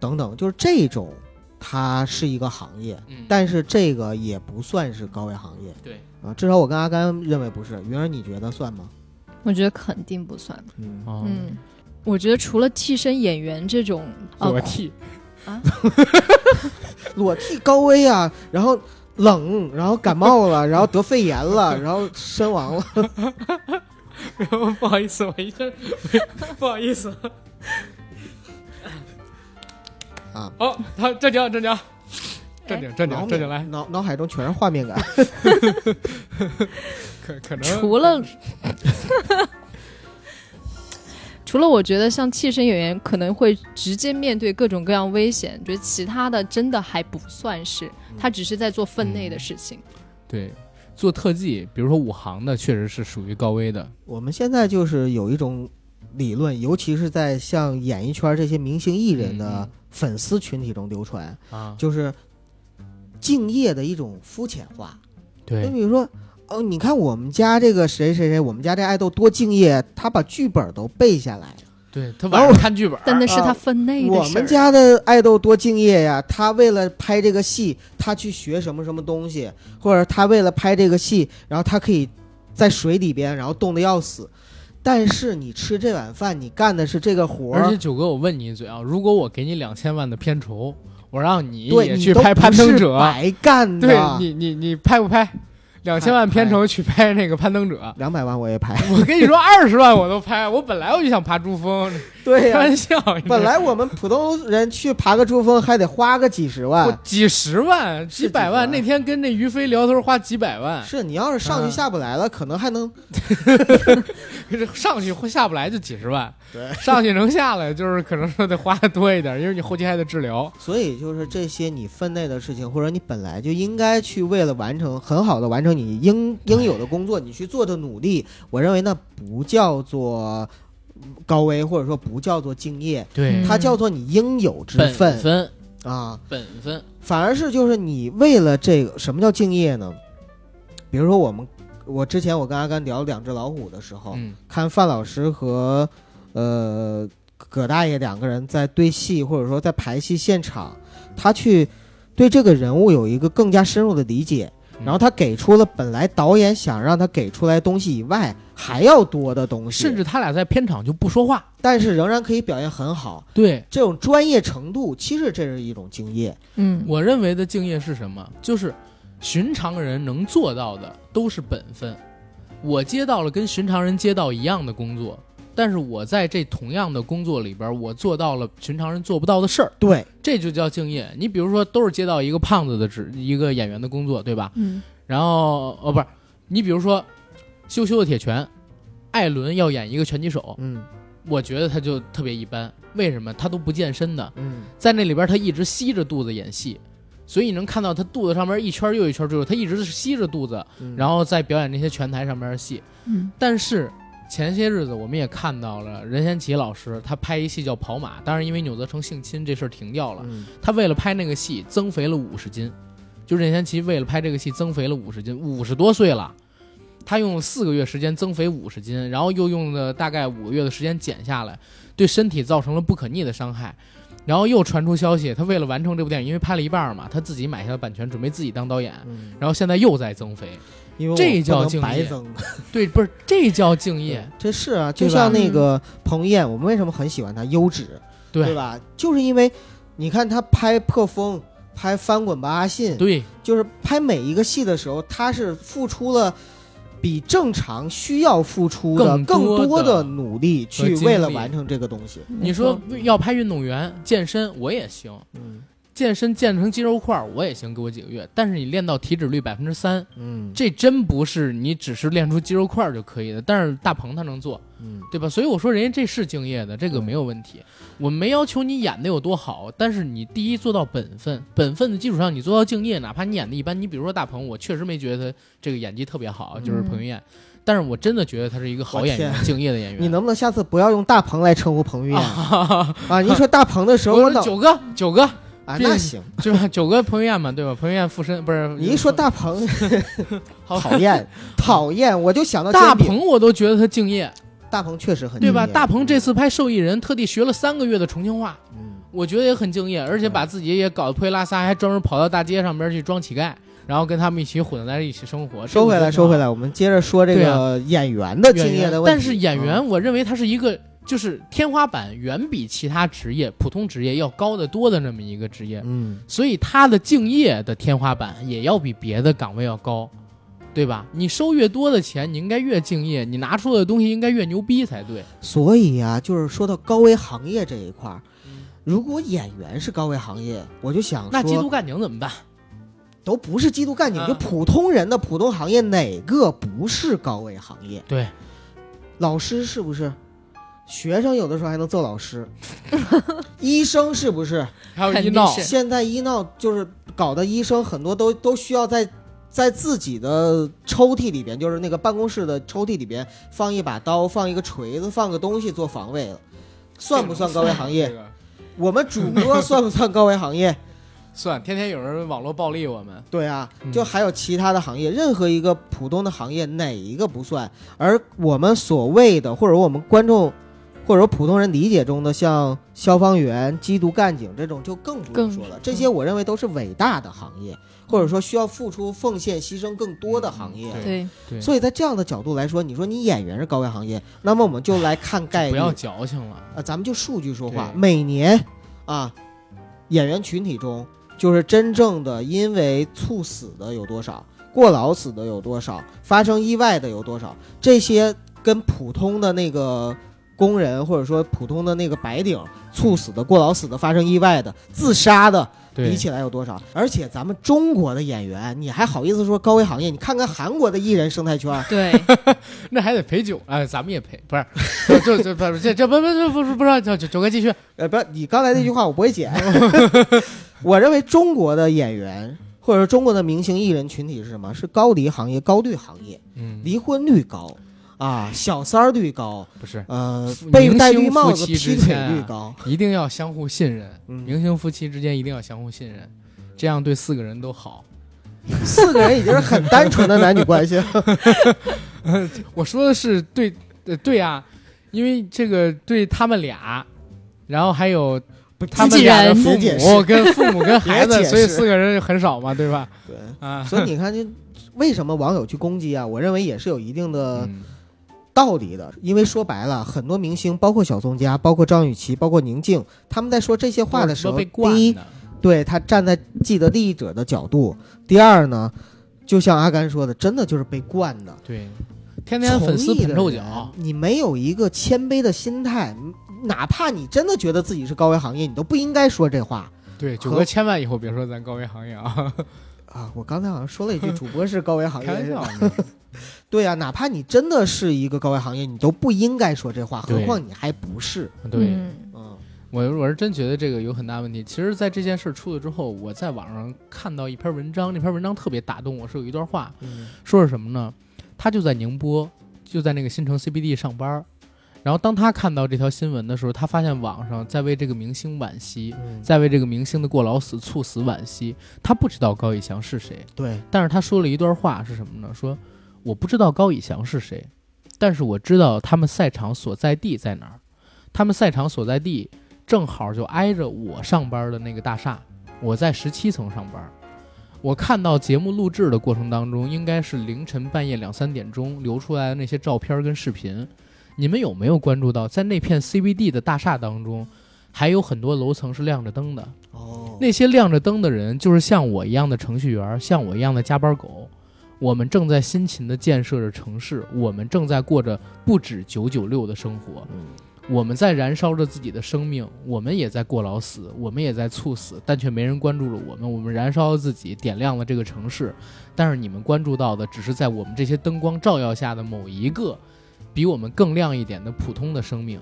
等等，就是这种。它是一个行业，但是这个也不算是高危行业。对啊，至少我跟阿甘认为不是。云儿，你觉得算吗？我觉得肯定不算。嗯嗯，我觉得除了替身演员这种裸替啊，*laughs* 裸替高危啊，然后冷，然后感冒了，*laughs* 然后得肺炎了，然后身亡了。*laughs* 不好意思，我一下不好意思。啊！哦，他正经正经正经正经正经来，脑脑海中全是画面感。*laughs* 可可能除了除了我觉得像替身演员可能会直接面对各种各样危险，觉得其他的真的还不算是，他只是在做分内的事情。对，做特技，比如说武行的，确实是属于高危的。我们现在就是有一种理论，尤其是在像演艺圈这些明星艺人嗯的嗯粉丝群体中流传，啊，就是敬业的一种肤浅化。对，你，比如说，哦，你看我们家这个谁谁谁，我们家这爱豆多敬业，他把剧本都背下来。对他晚上看剧本，但那是他分内的事。我们家的爱豆多敬业呀！他为了拍这个戏，他去学什么什么东西，或者他为了拍这个戏，然后他可以在水里边，然后冻得要死。但是你吃这碗饭，你干的是这个活儿，而且九哥，我问你一嘴啊，如果我给你两千万的片酬，我让你也去拍《攀登者》，白干对。你，你你拍不拍？两千万片酬去拍那个《攀登者两百万我也拍。》，我跟你说，二十万我都拍。我本来我就想爬珠峰，对呀、开玩笑。本来我们普通人去爬个珠峰还得花个几十我万。几十万、是几百万，几十万那天跟那于飞聊天花几百万，是你要是上去嗯下不来了，可能还能 *laughs* 上去会下不来就几十万，对，上去能下来就是可能说得花的多一点，因为你后期还得治疗。所以就是这些你分内的事情，或者你本来就应该去为了完成很好的完成你应应有的工作，你去做的努力，我认为那不叫做高危，或者说不叫做敬业，对。嗯。它叫做你应有之本分。分，啊。本分，反而是就是你为了这个什么叫敬业呢？比如说我们我之前我跟阿甘聊两只老虎的时候，嗯。看范老师和呃葛大爷两个人在对戏，或者说在排戏现场，他去对这个人物有一个更加深入的理解，嗯然后他给出了本来导演想让他给出来东西以外还要多的东西，甚至他俩在片场就不说话。但是仍然可以表现很好。对这种专业程度，其实这是一种敬业。嗯，我认为的敬业是什么？就是寻常人能做到的都是本分。我接到了跟寻常人接到一样的工作，但是我在这同样的工作里边，我做到了寻常人做不到的事儿，对，这就叫敬业。你比如说，都是接到一个胖子的职，一个演员的工作，对吧？嗯然后哦，不是，你比如说，羞羞的铁拳，艾伦要演一个拳击手，嗯我觉得他就特别一般。为什么？他都不健身的，嗯在那里边他一直吸着肚子演戏，所以你能看到他肚子上面一圈又一圈，就是他一直是吸着肚子，嗯，然后在表演那些拳台上面的戏。嗯但是前些日子我们也看到了任贤齐老师，他拍一戏叫《跑马》，当然因为钮泽成性侵这事儿停掉了。嗯他为了拍那个戏增肥了五十斤，就任贤齐为了拍这个戏增肥了五十斤，五十多岁了，他用了四个月时间增肥五十斤，然后又用了大概五个月的时间减下来，对身体造成了不可逆的伤害。然后又传出消息，他为了完成这部电影，因为拍了一半嘛，他自己买下了版权，准备自己当导演，嗯，然后现在又在增肥。因为 *laughs* 这叫敬业白增。对，不是这叫敬业，这是啊，就像那个彭于晏，我们为什么很喜欢他优质，对对吧？就是因为你看他拍破风、拍翻滚吧阿信，对就是拍每一个戏的时候，他是付出了比正常需要付出的更更多的努力，去为了完成这个东西。你说要拍运动员健身，我也行，嗯健身健成肌肉块儿我也行，给我几个月。但是你练到体脂率百分之三，嗯这真不是你只是练出肌肉块儿就可以的。但是大鹏他能做，嗯，对吧？所以我说人家这是敬业的，这个没有问题。我没要求你演的有多好，但是你第一做到本分，本分的基础上你做到敬业，哪怕你演的一般，你比如说大鹏，我确实没觉得他这个演技特别好，就是彭于晏。但是我真的觉得他是一个好演员，敬业的演员。你能不能下次不要用大鹏来称呼彭于晏啊？啊？你说大鹏的时候，我九哥，九哥啊，那行。是吧？九哥彭于晏嘛，对吧？彭于晏附身不是？你一说大鹏，*laughs* 讨厌 *laughs* 讨厌，我就想到大鹏，我都觉得他敬业，大鹏确实很对吧？大鹏这次拍受益人，特地学了三个月的重庆话，嗯我觉得也很敬业，而且把自己也搞得破衣拉撒，还专门跑到大街上边去装乞丐，然后跟他们一起混在一起生活。收回来，收回来。我们接着说这个演员的敬业的，问题。但是演员，嗯我认为他是一个就是天花板远比其他职业、普通职业要高得多的那么一个职业，嗯，所以他的敬业的天花板也要比别的岗位要高，对吧？你收越多的钱，你应该越敬业，你拿出的东西应该越牛逼才对。所以啊，就是说到高危行业这一块儿嗯，如果演员是高危行业，我就想那缉毒，干警怎么办？都不是缉毒干警，啊就普通人的普通行业，哪个不是高危行业？对，老师是不是？学生有的时候还能揍老师，*laughs* 医生是不是？还有医闹，现在医闹就是搞的医生很多都都需要在在自己的抽屉里边，就是那个办公室的抽屉里边放一把刀，放一个锤子，放个东西做防卫了，算不算高危行业这？个我们主播算不算高危行业？*laughs* 算，天天有人网络暴力我们。对啊，嗯就还有其他的行业，任何一个普通的行业，哪一个不算？而我们所谓的，或者我们观众，或者说普通人理解中的，像消防员、缉毒干警这种，就更不用说了。这些我认为都是伟大的行业，或者说需要付出、奉献、牺牲更多的行业。对对，对，所以在这样的角度来说，你说你演员是高危行业，那么我们就来看概率。不要矫情了。啊，咱们就数据说话。每年啊，演员群体中，就是真正的因为猝死的有多少，过劳死的有多少，发生意外的有多少，这些跟普通的那个工人或者说普通的那个白领猝死的、过劳死的、发生意外的、自杀的。比，起来有多少？而且咱们中国的演员，你还好意思说高危行业？你看看韩国的艺人生态圈，对，*laughs* 那还得陪酒，哎，咱们也陪，不是，*laughs* 就就不是这这不不不不不不是，九哥继续。呃，不，你刚才那句话我不会剪。*laughs* 我认为中国的演员或者说中国的明星艺人群体是什么？是高离行业、高率行业，嗯，离婚率高啊，小三儿率高，不是，呃，被戴绿帽子、劈腿率高。一定要相互信任，嗯，明星夫妻之间一定要相互信任，这样对四个人都好。四个人已经是很单纯的男女关系了。*laughs* 我说的是对，呃，对啊，因为这个对他们俩，然后还有他们俩的父母跟父母跟孩子，所以四个人很少嘛，对吧？对，啊，所以你看，就为什么网友去攻击啊？我认为也是有一定的嗯道理的，因为说白了，很多明星，包括小宋佳，包括张雨绮，包括宁静，他们在说这些话的时候，第一，对他站在既得利益者的角度；第二呢，就像阿甘说的，真的就是被惯的。对，天天粉丝捧臭脚，你没有一个谦卑的心态，哪怕你真的觉得自己是高危行业，你都不应该说这话对，九和哥千万以后别说咱高危行业啊，*laughs* 啊！我刚才好像说了一句，主播是高危行开玩业，是吧笑。*laughs* 对呀、哪怕你真的是一个高危行业，你都不应该说这话，何况你还不是。对，嗯嗯我我是真觉得这个有很大问题。其实，在这件事出了之后，我在网上看到一篇文章，那篇文章特别打动我，是有一段话，嗯说是什么呢？他就在宁波，就在那个新城 CBD 上班。然后当他看到这条新闻的时候，他发现网上在为这个明星惋惜，嗯，在为这个明星的过劳死、猝死惋惜。他不知道高以翔是谁，对，但是他说了一段话是什么呢？说我不知道高以翔是谁，但是我知道他们赛场所在地在哪儿。他们赛场所在地正好就挨着我上班的那个大厦，我在十七层上班。我看到节目录制的过程当中，应该是凌晨半夜两三点钟流出来的那些照片跟视频。你们有没有关注到，在那片 CBD 的大厦当中，还有很多楼层是亮着灯的？哦，那些亮着灯的人，就是像我一样的程序员，像我一样的加班狗。我们正在辛勤地建设着城市，我们正在过着不止九九六的生活，嗯我们在燃烧着自己的生命，我们也在过劳死，我们也在猝死，但却没人关注了我们。我们燃烧了自己，点亮了这个城市，但是你们关注到的只是在我们这些灯光照耀下的某一个比我们更亮一点的普通的生命。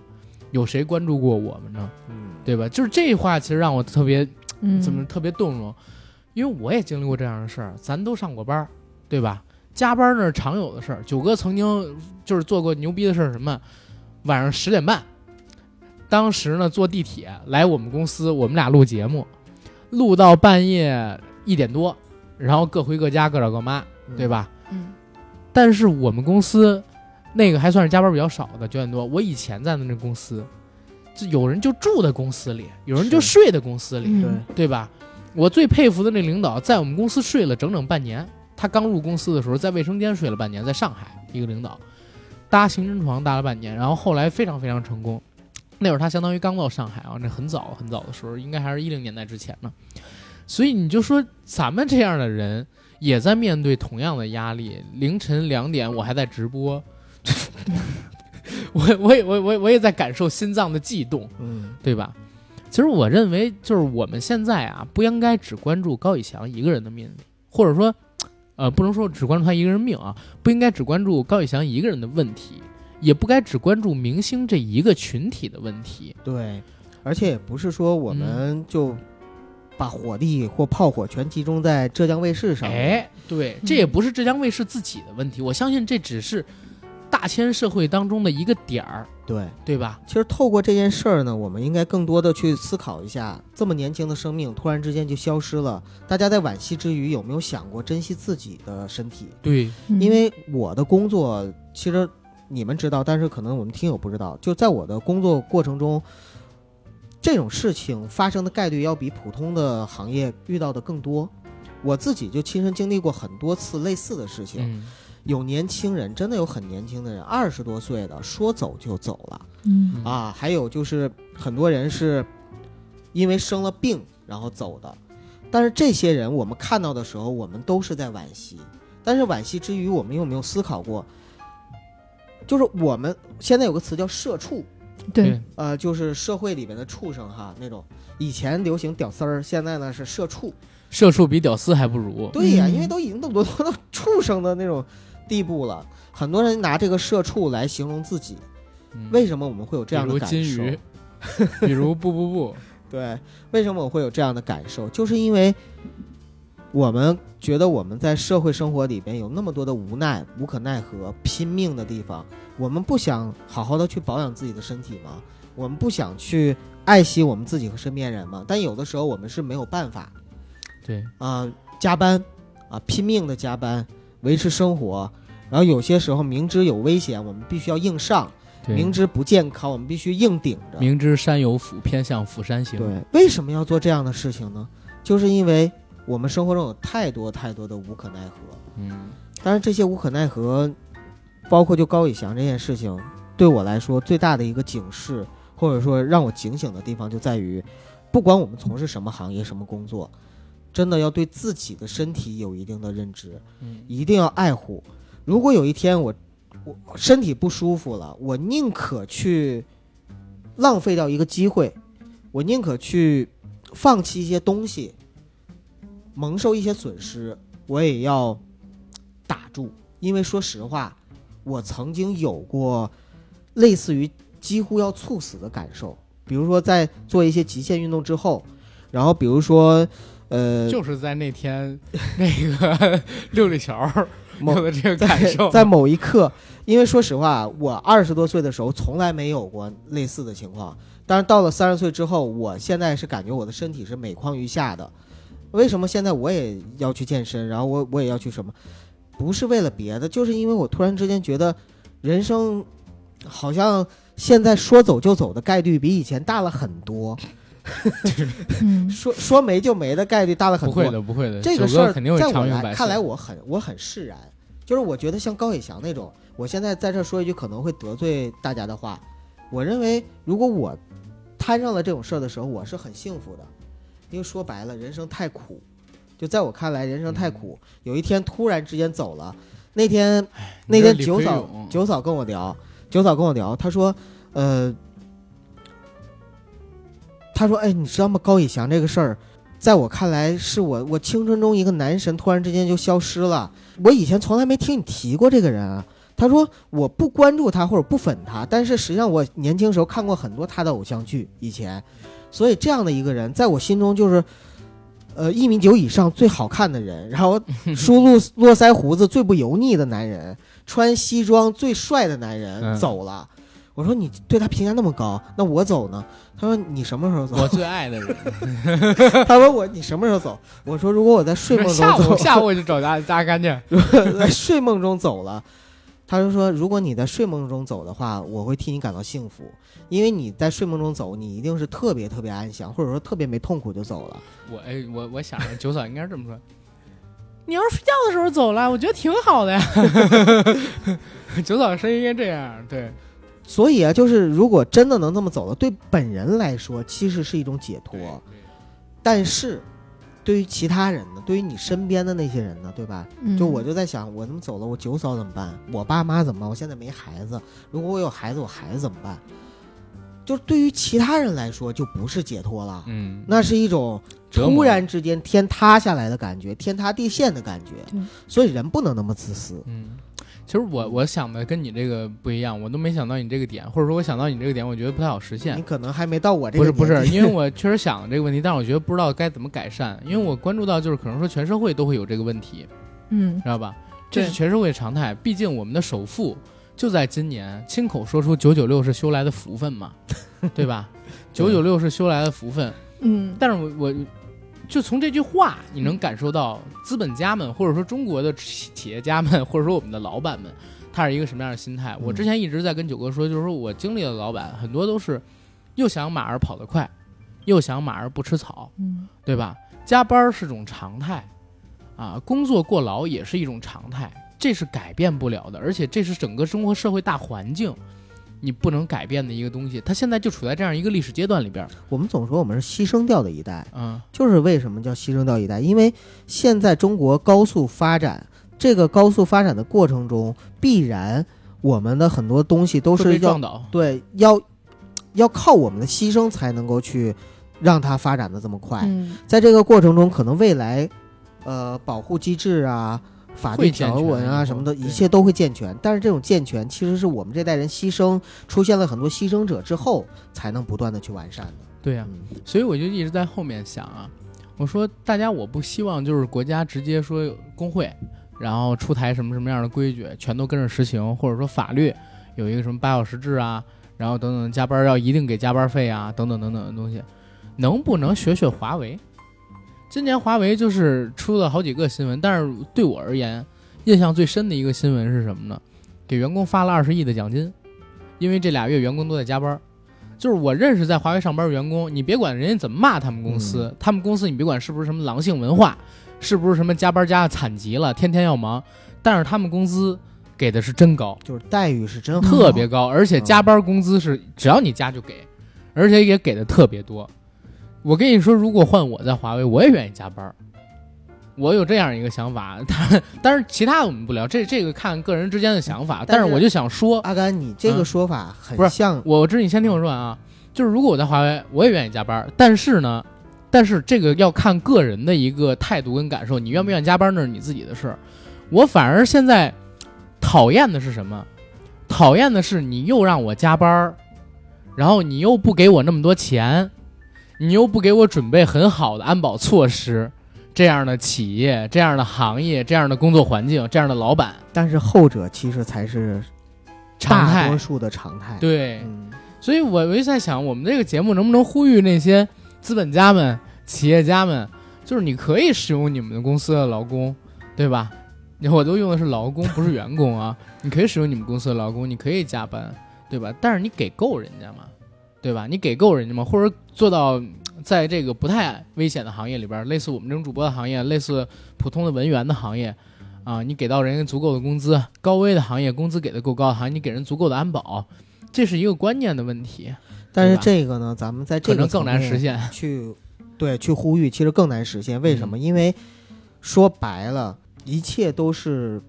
有谁关注过我们呢？嗯，对吧？就是这话，其实让我特别嗯，怎么特别动容，因为我也经历过这样的事儿，咱都上过班儿，对吧？加班儿那是常有的事儿。九哥曾经就是做过牛逼的事儿，什么晚上十点半，当时呢坐地铁来我们公司，我们俩录节目，录到半夜一点多，然后各回各家，各找各妈，对吧？嗯但是我们公司那个还算是加班比较少的，九点多。我以前在的那公司，就有人就住在公司里，有人就睡在公司里，嗯对，对吧？我最佩服的那领导，在我们公司睡了整整半年。他刚入公司的时候，在卫生间睡了半年，在上海一个领导搭行人床搭了半年，然后后来非常非常成功。那会儿他相当于刚到上海啊，那很早很早的时候，应该还是一零年代之前呢。所以你就说咱们这样的人也在面对同样的压力，凌晨两点我还在直播，我我也我我我也在感受心脏的悸动，嗯对吧？其实我认为，就是我们现在啊，不应该只关注高以翔一个人的命运，或者说，呃，不能说只关注他一个人命啊，不应该只关注高以翔一个人的问题，也不该只关注明星这一个群体的问题。对，而且也不是说我们就把火力或炮火全集中在浙江卫视上面。哎，对，这也不是浙江卫视自己的问题，我相信这只是大千社会当中的一个点儿，对，对吧？其实透过这件事儿呢，我们应该更多的去思考一下，这么年轻的生命突然之间就消失了，大家在惋惜之余有没有想过珍惜自己的身体？对，嗯因为我的工作其实你们知道，但是可能我们听友不知道，就在我的工作过程中，这种事情发生的概率要比普通的行业遇到的更多。我自己就亲身经历过很多次类似的事情，嗯，有年轻人真的有很年轻的人，二十多岁的说走就走了。嗯啊，还有就是很多人是因为生了病然后走的，但是这些人我们看到的时候，我们都是在惋惜。但是惋惜之余，我们有没有思考过？就是我们现在有个词叫“社畜”，对，呃，就是社会里面的畜生哈，那种以前流行屌丝儿，现在呢是社畜。社畜比屌丝还不如。对呀、嗯因为都已经都都都到畜生的那种地步了，很多人拿这个社畜来形容自己。嗯为什么我们会有这样的感受？金鱼，比如不不不，对，为什么我会有这样的感受？就是因为我们觉得我们在社会生活里边有那么多的无奈、无可奈何、拼命的地方，我们不想好好的去保养自己的身体吗？我们不想去爱惜我们自己和身边人吗？但有的时候我们是没有办法对，啊、加班啊、拼命的加班维持生活，然后有些时候明知有危险，我们必须要硬上；明知不健康，我们必须硬顶着。明知山有虎，偏向虎山行。对，为什么要做这样的事情呢？就是因为我们生活中有太多太多的无可奈何。嗯，但是，这些无可奈何，包括就高以翔这件事情，对我来说最大的一个警示，或者说让我警醒的地方，就在于，不管我们从事什么行业、什么工作，真的要对自己的身体有一定的认知，嗯一定要爱护。如果有一天我我身体不舒服了，我宁可去浪费掉一个机会，我宁可去放弃一些东西，蒙受一些损失，我也要打住。因为说实话，我曾经有过类似于几乎要猝死的感受，比如说在做一些极限运动之后，然后比如说，呃，就是在那天 *laughs* 那个六里桥 *laughs* 某有的这个在感受，在某一刻，因为说实话，我二十多岁的时候从来没有过类似的情况，但是到了三十岁之后，我现在是感觉我的身体是每况愈下的。为什么现在我也要去健身，然后我我也要去什么？不是为了别的，就是因为我突然之间觉得，人生好像现在说走就走的概率比以前大了很多，嗯 *laughs* 说说没就没的概率大了很多。不会的，不会的，这个事儿在我。来看来，我很我很释然，就是我觉得像高以翔那种，我现在在这说一句可能会得罪大家的话，我认为如果我摊上了这种事儿的时候，我是很幸福的，因为说白了，人生太苦，就在我看来，人生太苦。有一天突然之间走了，那天那天九嫂九嫂跟我聊，九嫂跟我聊，她说，呃，她说，哎，你知道吗？高以翔这个事儿，在我看来，是我我青春中一个男神突然之间就消失了。我以前从来没听你提过这个人啊。他说我不关注他或者不粉他，但是实际上我年轻时候看过很多他的偶像剧，以前，所以这样的一个人，在我心中就是。呃，一米九以上最好看的人，然后梳路 *laughs* 络腮胡子最不油腻的男人，穿西装最帅的男人、嗯走了。我说你对他评价那么高，那我走呢？他说你什么时候走？我最爱的人，*laughs* 他问我你什么时候走？我说如果我在睡梦中下午走，下午我就找大大干净。*laughs* 在睡梦中走了。他就说，如果你在睡梦中走的话，我会替你感到幸福，因为你在睡梦中走，你一定是特别特别安详，或者说特别没痛苦就走了。我哎，我我想着九嫂应该是这么说。你要是睡觉的时候走了，我觉得挺好的呀。*laughs* 九嫂声音应该这样，对，所以啊，就是如果真的能这么走了，对本人来说其实是一种解脱。但是，对于其他人呢？对于你身边的那些人呢？对吧？嗯就我就在想，我他妈走了，我九嫂怎么办？我爸妈怎么办？我现在没孩子，如果我有孩子，我孩子怎么办？就是对于其他人来说，就不是解脱了，嗯，那是一种突然之间天塌下来的感觉，天塌地陷的感觉。所以人不能那么自私。嗯，其实我我想的跟你这个不一样，我都没想到你这个点，或者说我想到你这个点，我觉得不太好实现你。可能还没到我这个不是不是，因为我确实想这个问题，但是我觉得不知道该怎么改善，因为我关注到就是可能说全社会都会有这个问题，嗯知道吧？这是全社会常态，毕竟我们的首富就在今年亲口说出“九九六是修来的福分”嘛，对吧？*laughs* 九九六是修来的福分，嗯但是我我就从这句话，你能感受到资本家们，或者说中国的企企业家们，或者说我们的老板们，他是一个什么样的心态？我之前一直在跟九哥说，就是说我经历的老板很多都是又想马儿跑得快，又想马儿不吃草，嗯对吧？加班儿是种常态，啊，工作过劳也是一种常态，这是改变不了的，而且这是整个中国社会大环境。你不能改变的一个东西，它现在就处在这样一个历史阶段里边，我们总说我们是牺牲掉的一代，嗯，就是为什么叫牺牲掉一代？因为现在中国高速发展，这个高速发展的过程中，必然我们的很多东西都是要撞倒，对要要靠我们的牺牲才能够去让它发展的这么快。嗯在这个过程中，可能未来呃保护机制啊。法律条文啊什么的，一切都会健全。但是这种健全，其实是我们这代人牺牲，出现了很多牺牲者之后，才能不断的去完善的。对呀、嗯所以我就一直在后面想啊，我说大家我不希望就是国家直接说工会，然后出台什么什么样的规矩，全都跟着实行，或者说法律有一个什么八小时制啊，然后等等加班要一定给加班费啊，等等等等的东西，能不能学学华为？今年华为就是出了好几个新闻，但是对我而言，印象最深的一个新闻是什么呢？给员工发了二十亿的奖金，因为这俩月员工都在加班。就是我认识在华为上班的员工，你别管人家怎么骂他们公司，他们公司你别管是不是什么狼性文化，是不是什么加班加的惨极了，天天要忙，但是他们工资给的是真高，就是待遇是真好特别高，而且加班工资是只要你加就给，而且也给的特别多。我跟你说，如果换我在华为，我也愿意加班。我有这样一个想法，*laughs* 但但是其他的我们不聊，这这个看个人之间的想法。但但是是我就想说，阿甘，你这个嗯说法很不是像我知道你先听我说完啊，就是如果我在华为，我也愿意加班，但是呢，但是这个要看个人的一个态度跟感受，你愿不愿意加班那是你自己的事儿。我反而现在讨厌的是什么？讨厌的是你又让我加班，然后你又不给我那么多钱，你又不给我准备很好的安保措施。这样的企业、这样的行业、这样的工作环境、这样的老板，但是后者其实才是常态大多数的常态。，对，嗯，所以我我就在想，我们这个节目能不能呼吁那些资本家们、企业家们，就是你可以使用你们的公司的劳工，对吧？我都用的是劳工，不是员工啊。你可以使用你们公司的劳工，你可以加班，对吧？但是你给够人家嘛，对吧？你给够人家吗，或者做到在这个不太危险的行业里边，类似我们这种主播的行业，类似普通的文员的行业。啊，你给到人家足够的工资，高危的行业工资给的够高的行业，你给人足够的安保，这是一个观念的问题。但是这个呢，咱们在这个更难实现。去对去呼吁，其实更难实现。为什么？嗯因为说白了，一切都是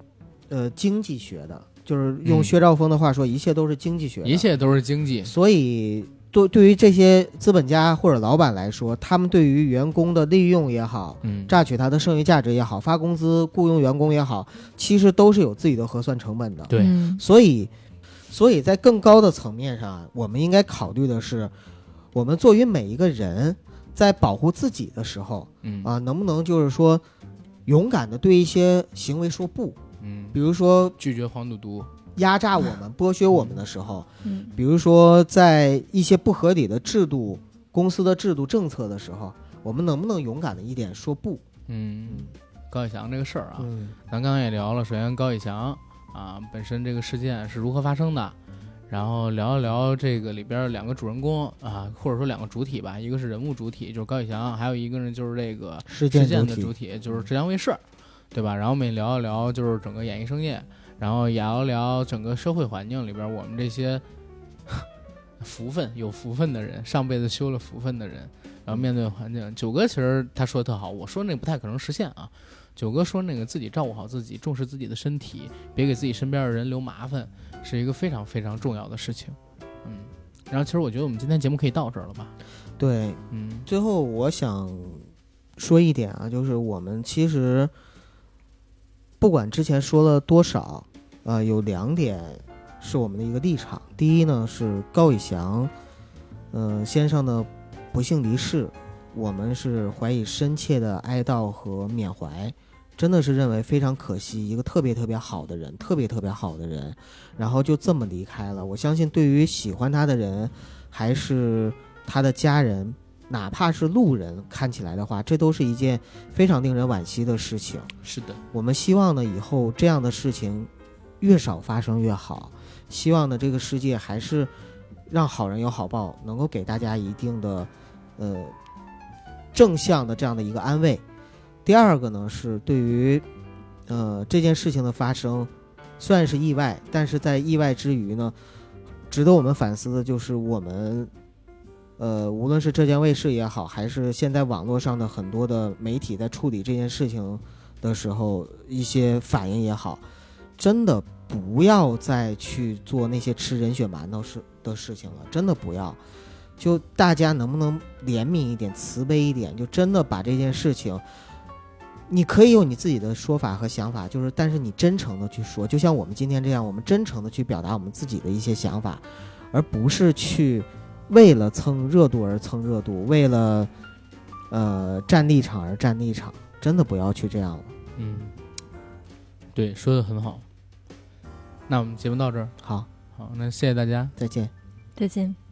呃经济学的，就是用嗯薛兆丰的话说，一切都是经济学。一切都是经济。所以，对对于这些资本家或者老板来说，他们对于员工的利用也好，嗯，榨取他的剩余价值也好，发工资雇佣员工也好，其实都是有自己的核算成本的。对，嗯所以，所以在更高的层面上，我们应该考虑的是，我们作为每一个人，在保护自己的时候嗯啊，能不能就是说，勇敢的对一些行为说不，嗯，比如说拒绝黄赌毒。压榨我们、剥削我们的时候，嗯比如说在一些不合理的制度、公司的制度政策的时候，我们能不能勇敢的一点说不？嗯，高以翔这个事儿啊，嗯咱刚刚也聊了。首先，高以翔啊，本身这个事件是如何发生的，然后聊一聊这个里边两个主人公啊，或者说两个主体吧，一个是人物主体，就是高以翔，还有一个呢就是这个事事件的主体主体，就是浙江卫视，对吧？然后我们也聊一聊就是整个演艺生业，然后聊一聊整个社会环境里边我们这些 *laughs* 福分有福分的人，上辈子修了福分的人，然后面对环境，九哥其实他说的特好，我说那个不太可能实现啊。九哥说那个自己照顾好自己，重视自己的身体，别给自己身边的人留麻烦，是一个非常非常重要的事情。嗯，然后其实我觉得我们今天节目可以到这儿了吧？对，嗯最后我想说一点啊，就是我们其实不管之前说了多少，呃，有两点是我们的一个立场。第一呢是高以翔，呃先生的不幸离世，我们是怀以深切的哀悼和缅怀。真的是认为非常可惜，一个特别特别好的人，特别特别好的人，然后就这么离开了。我相信，对于喜欢他的人，还是他的家人，哪怕是路人看起来的话，这都是一件非常令人惋惜的事情。是的，我们希望呢，以后这样的事情越少发生越好。希望呢，这个世界还是让好人有好报，能够给大家一定的呃正向的这样的一个安慰。第二个呢，是对于呃这件事情的发生，虽然是意外，但是在意外之余呢，值得我们反思的就是我们呃无论是浙江卫视也好，还是现在网络上的很多的媒体在处理这件事情的时候，一些反应也好，真的不要再去做那些吃人血馒头事的事情了，真的不要。就大家能不能怜悯一点、慈悲一点？就真的把这件事情。你可以有你自己的说法和想法，就是但是你真诚的去说，就像我们今天这样，我们真诚的去表达我们自己的一些想法，而不是去为了蹭热度而蹭热度，为了呃站立场而站立场，真的不要去这样了。嗯，对，说的很好。那我们节目到这儿，好，好，那谢谢大家。再见。再见。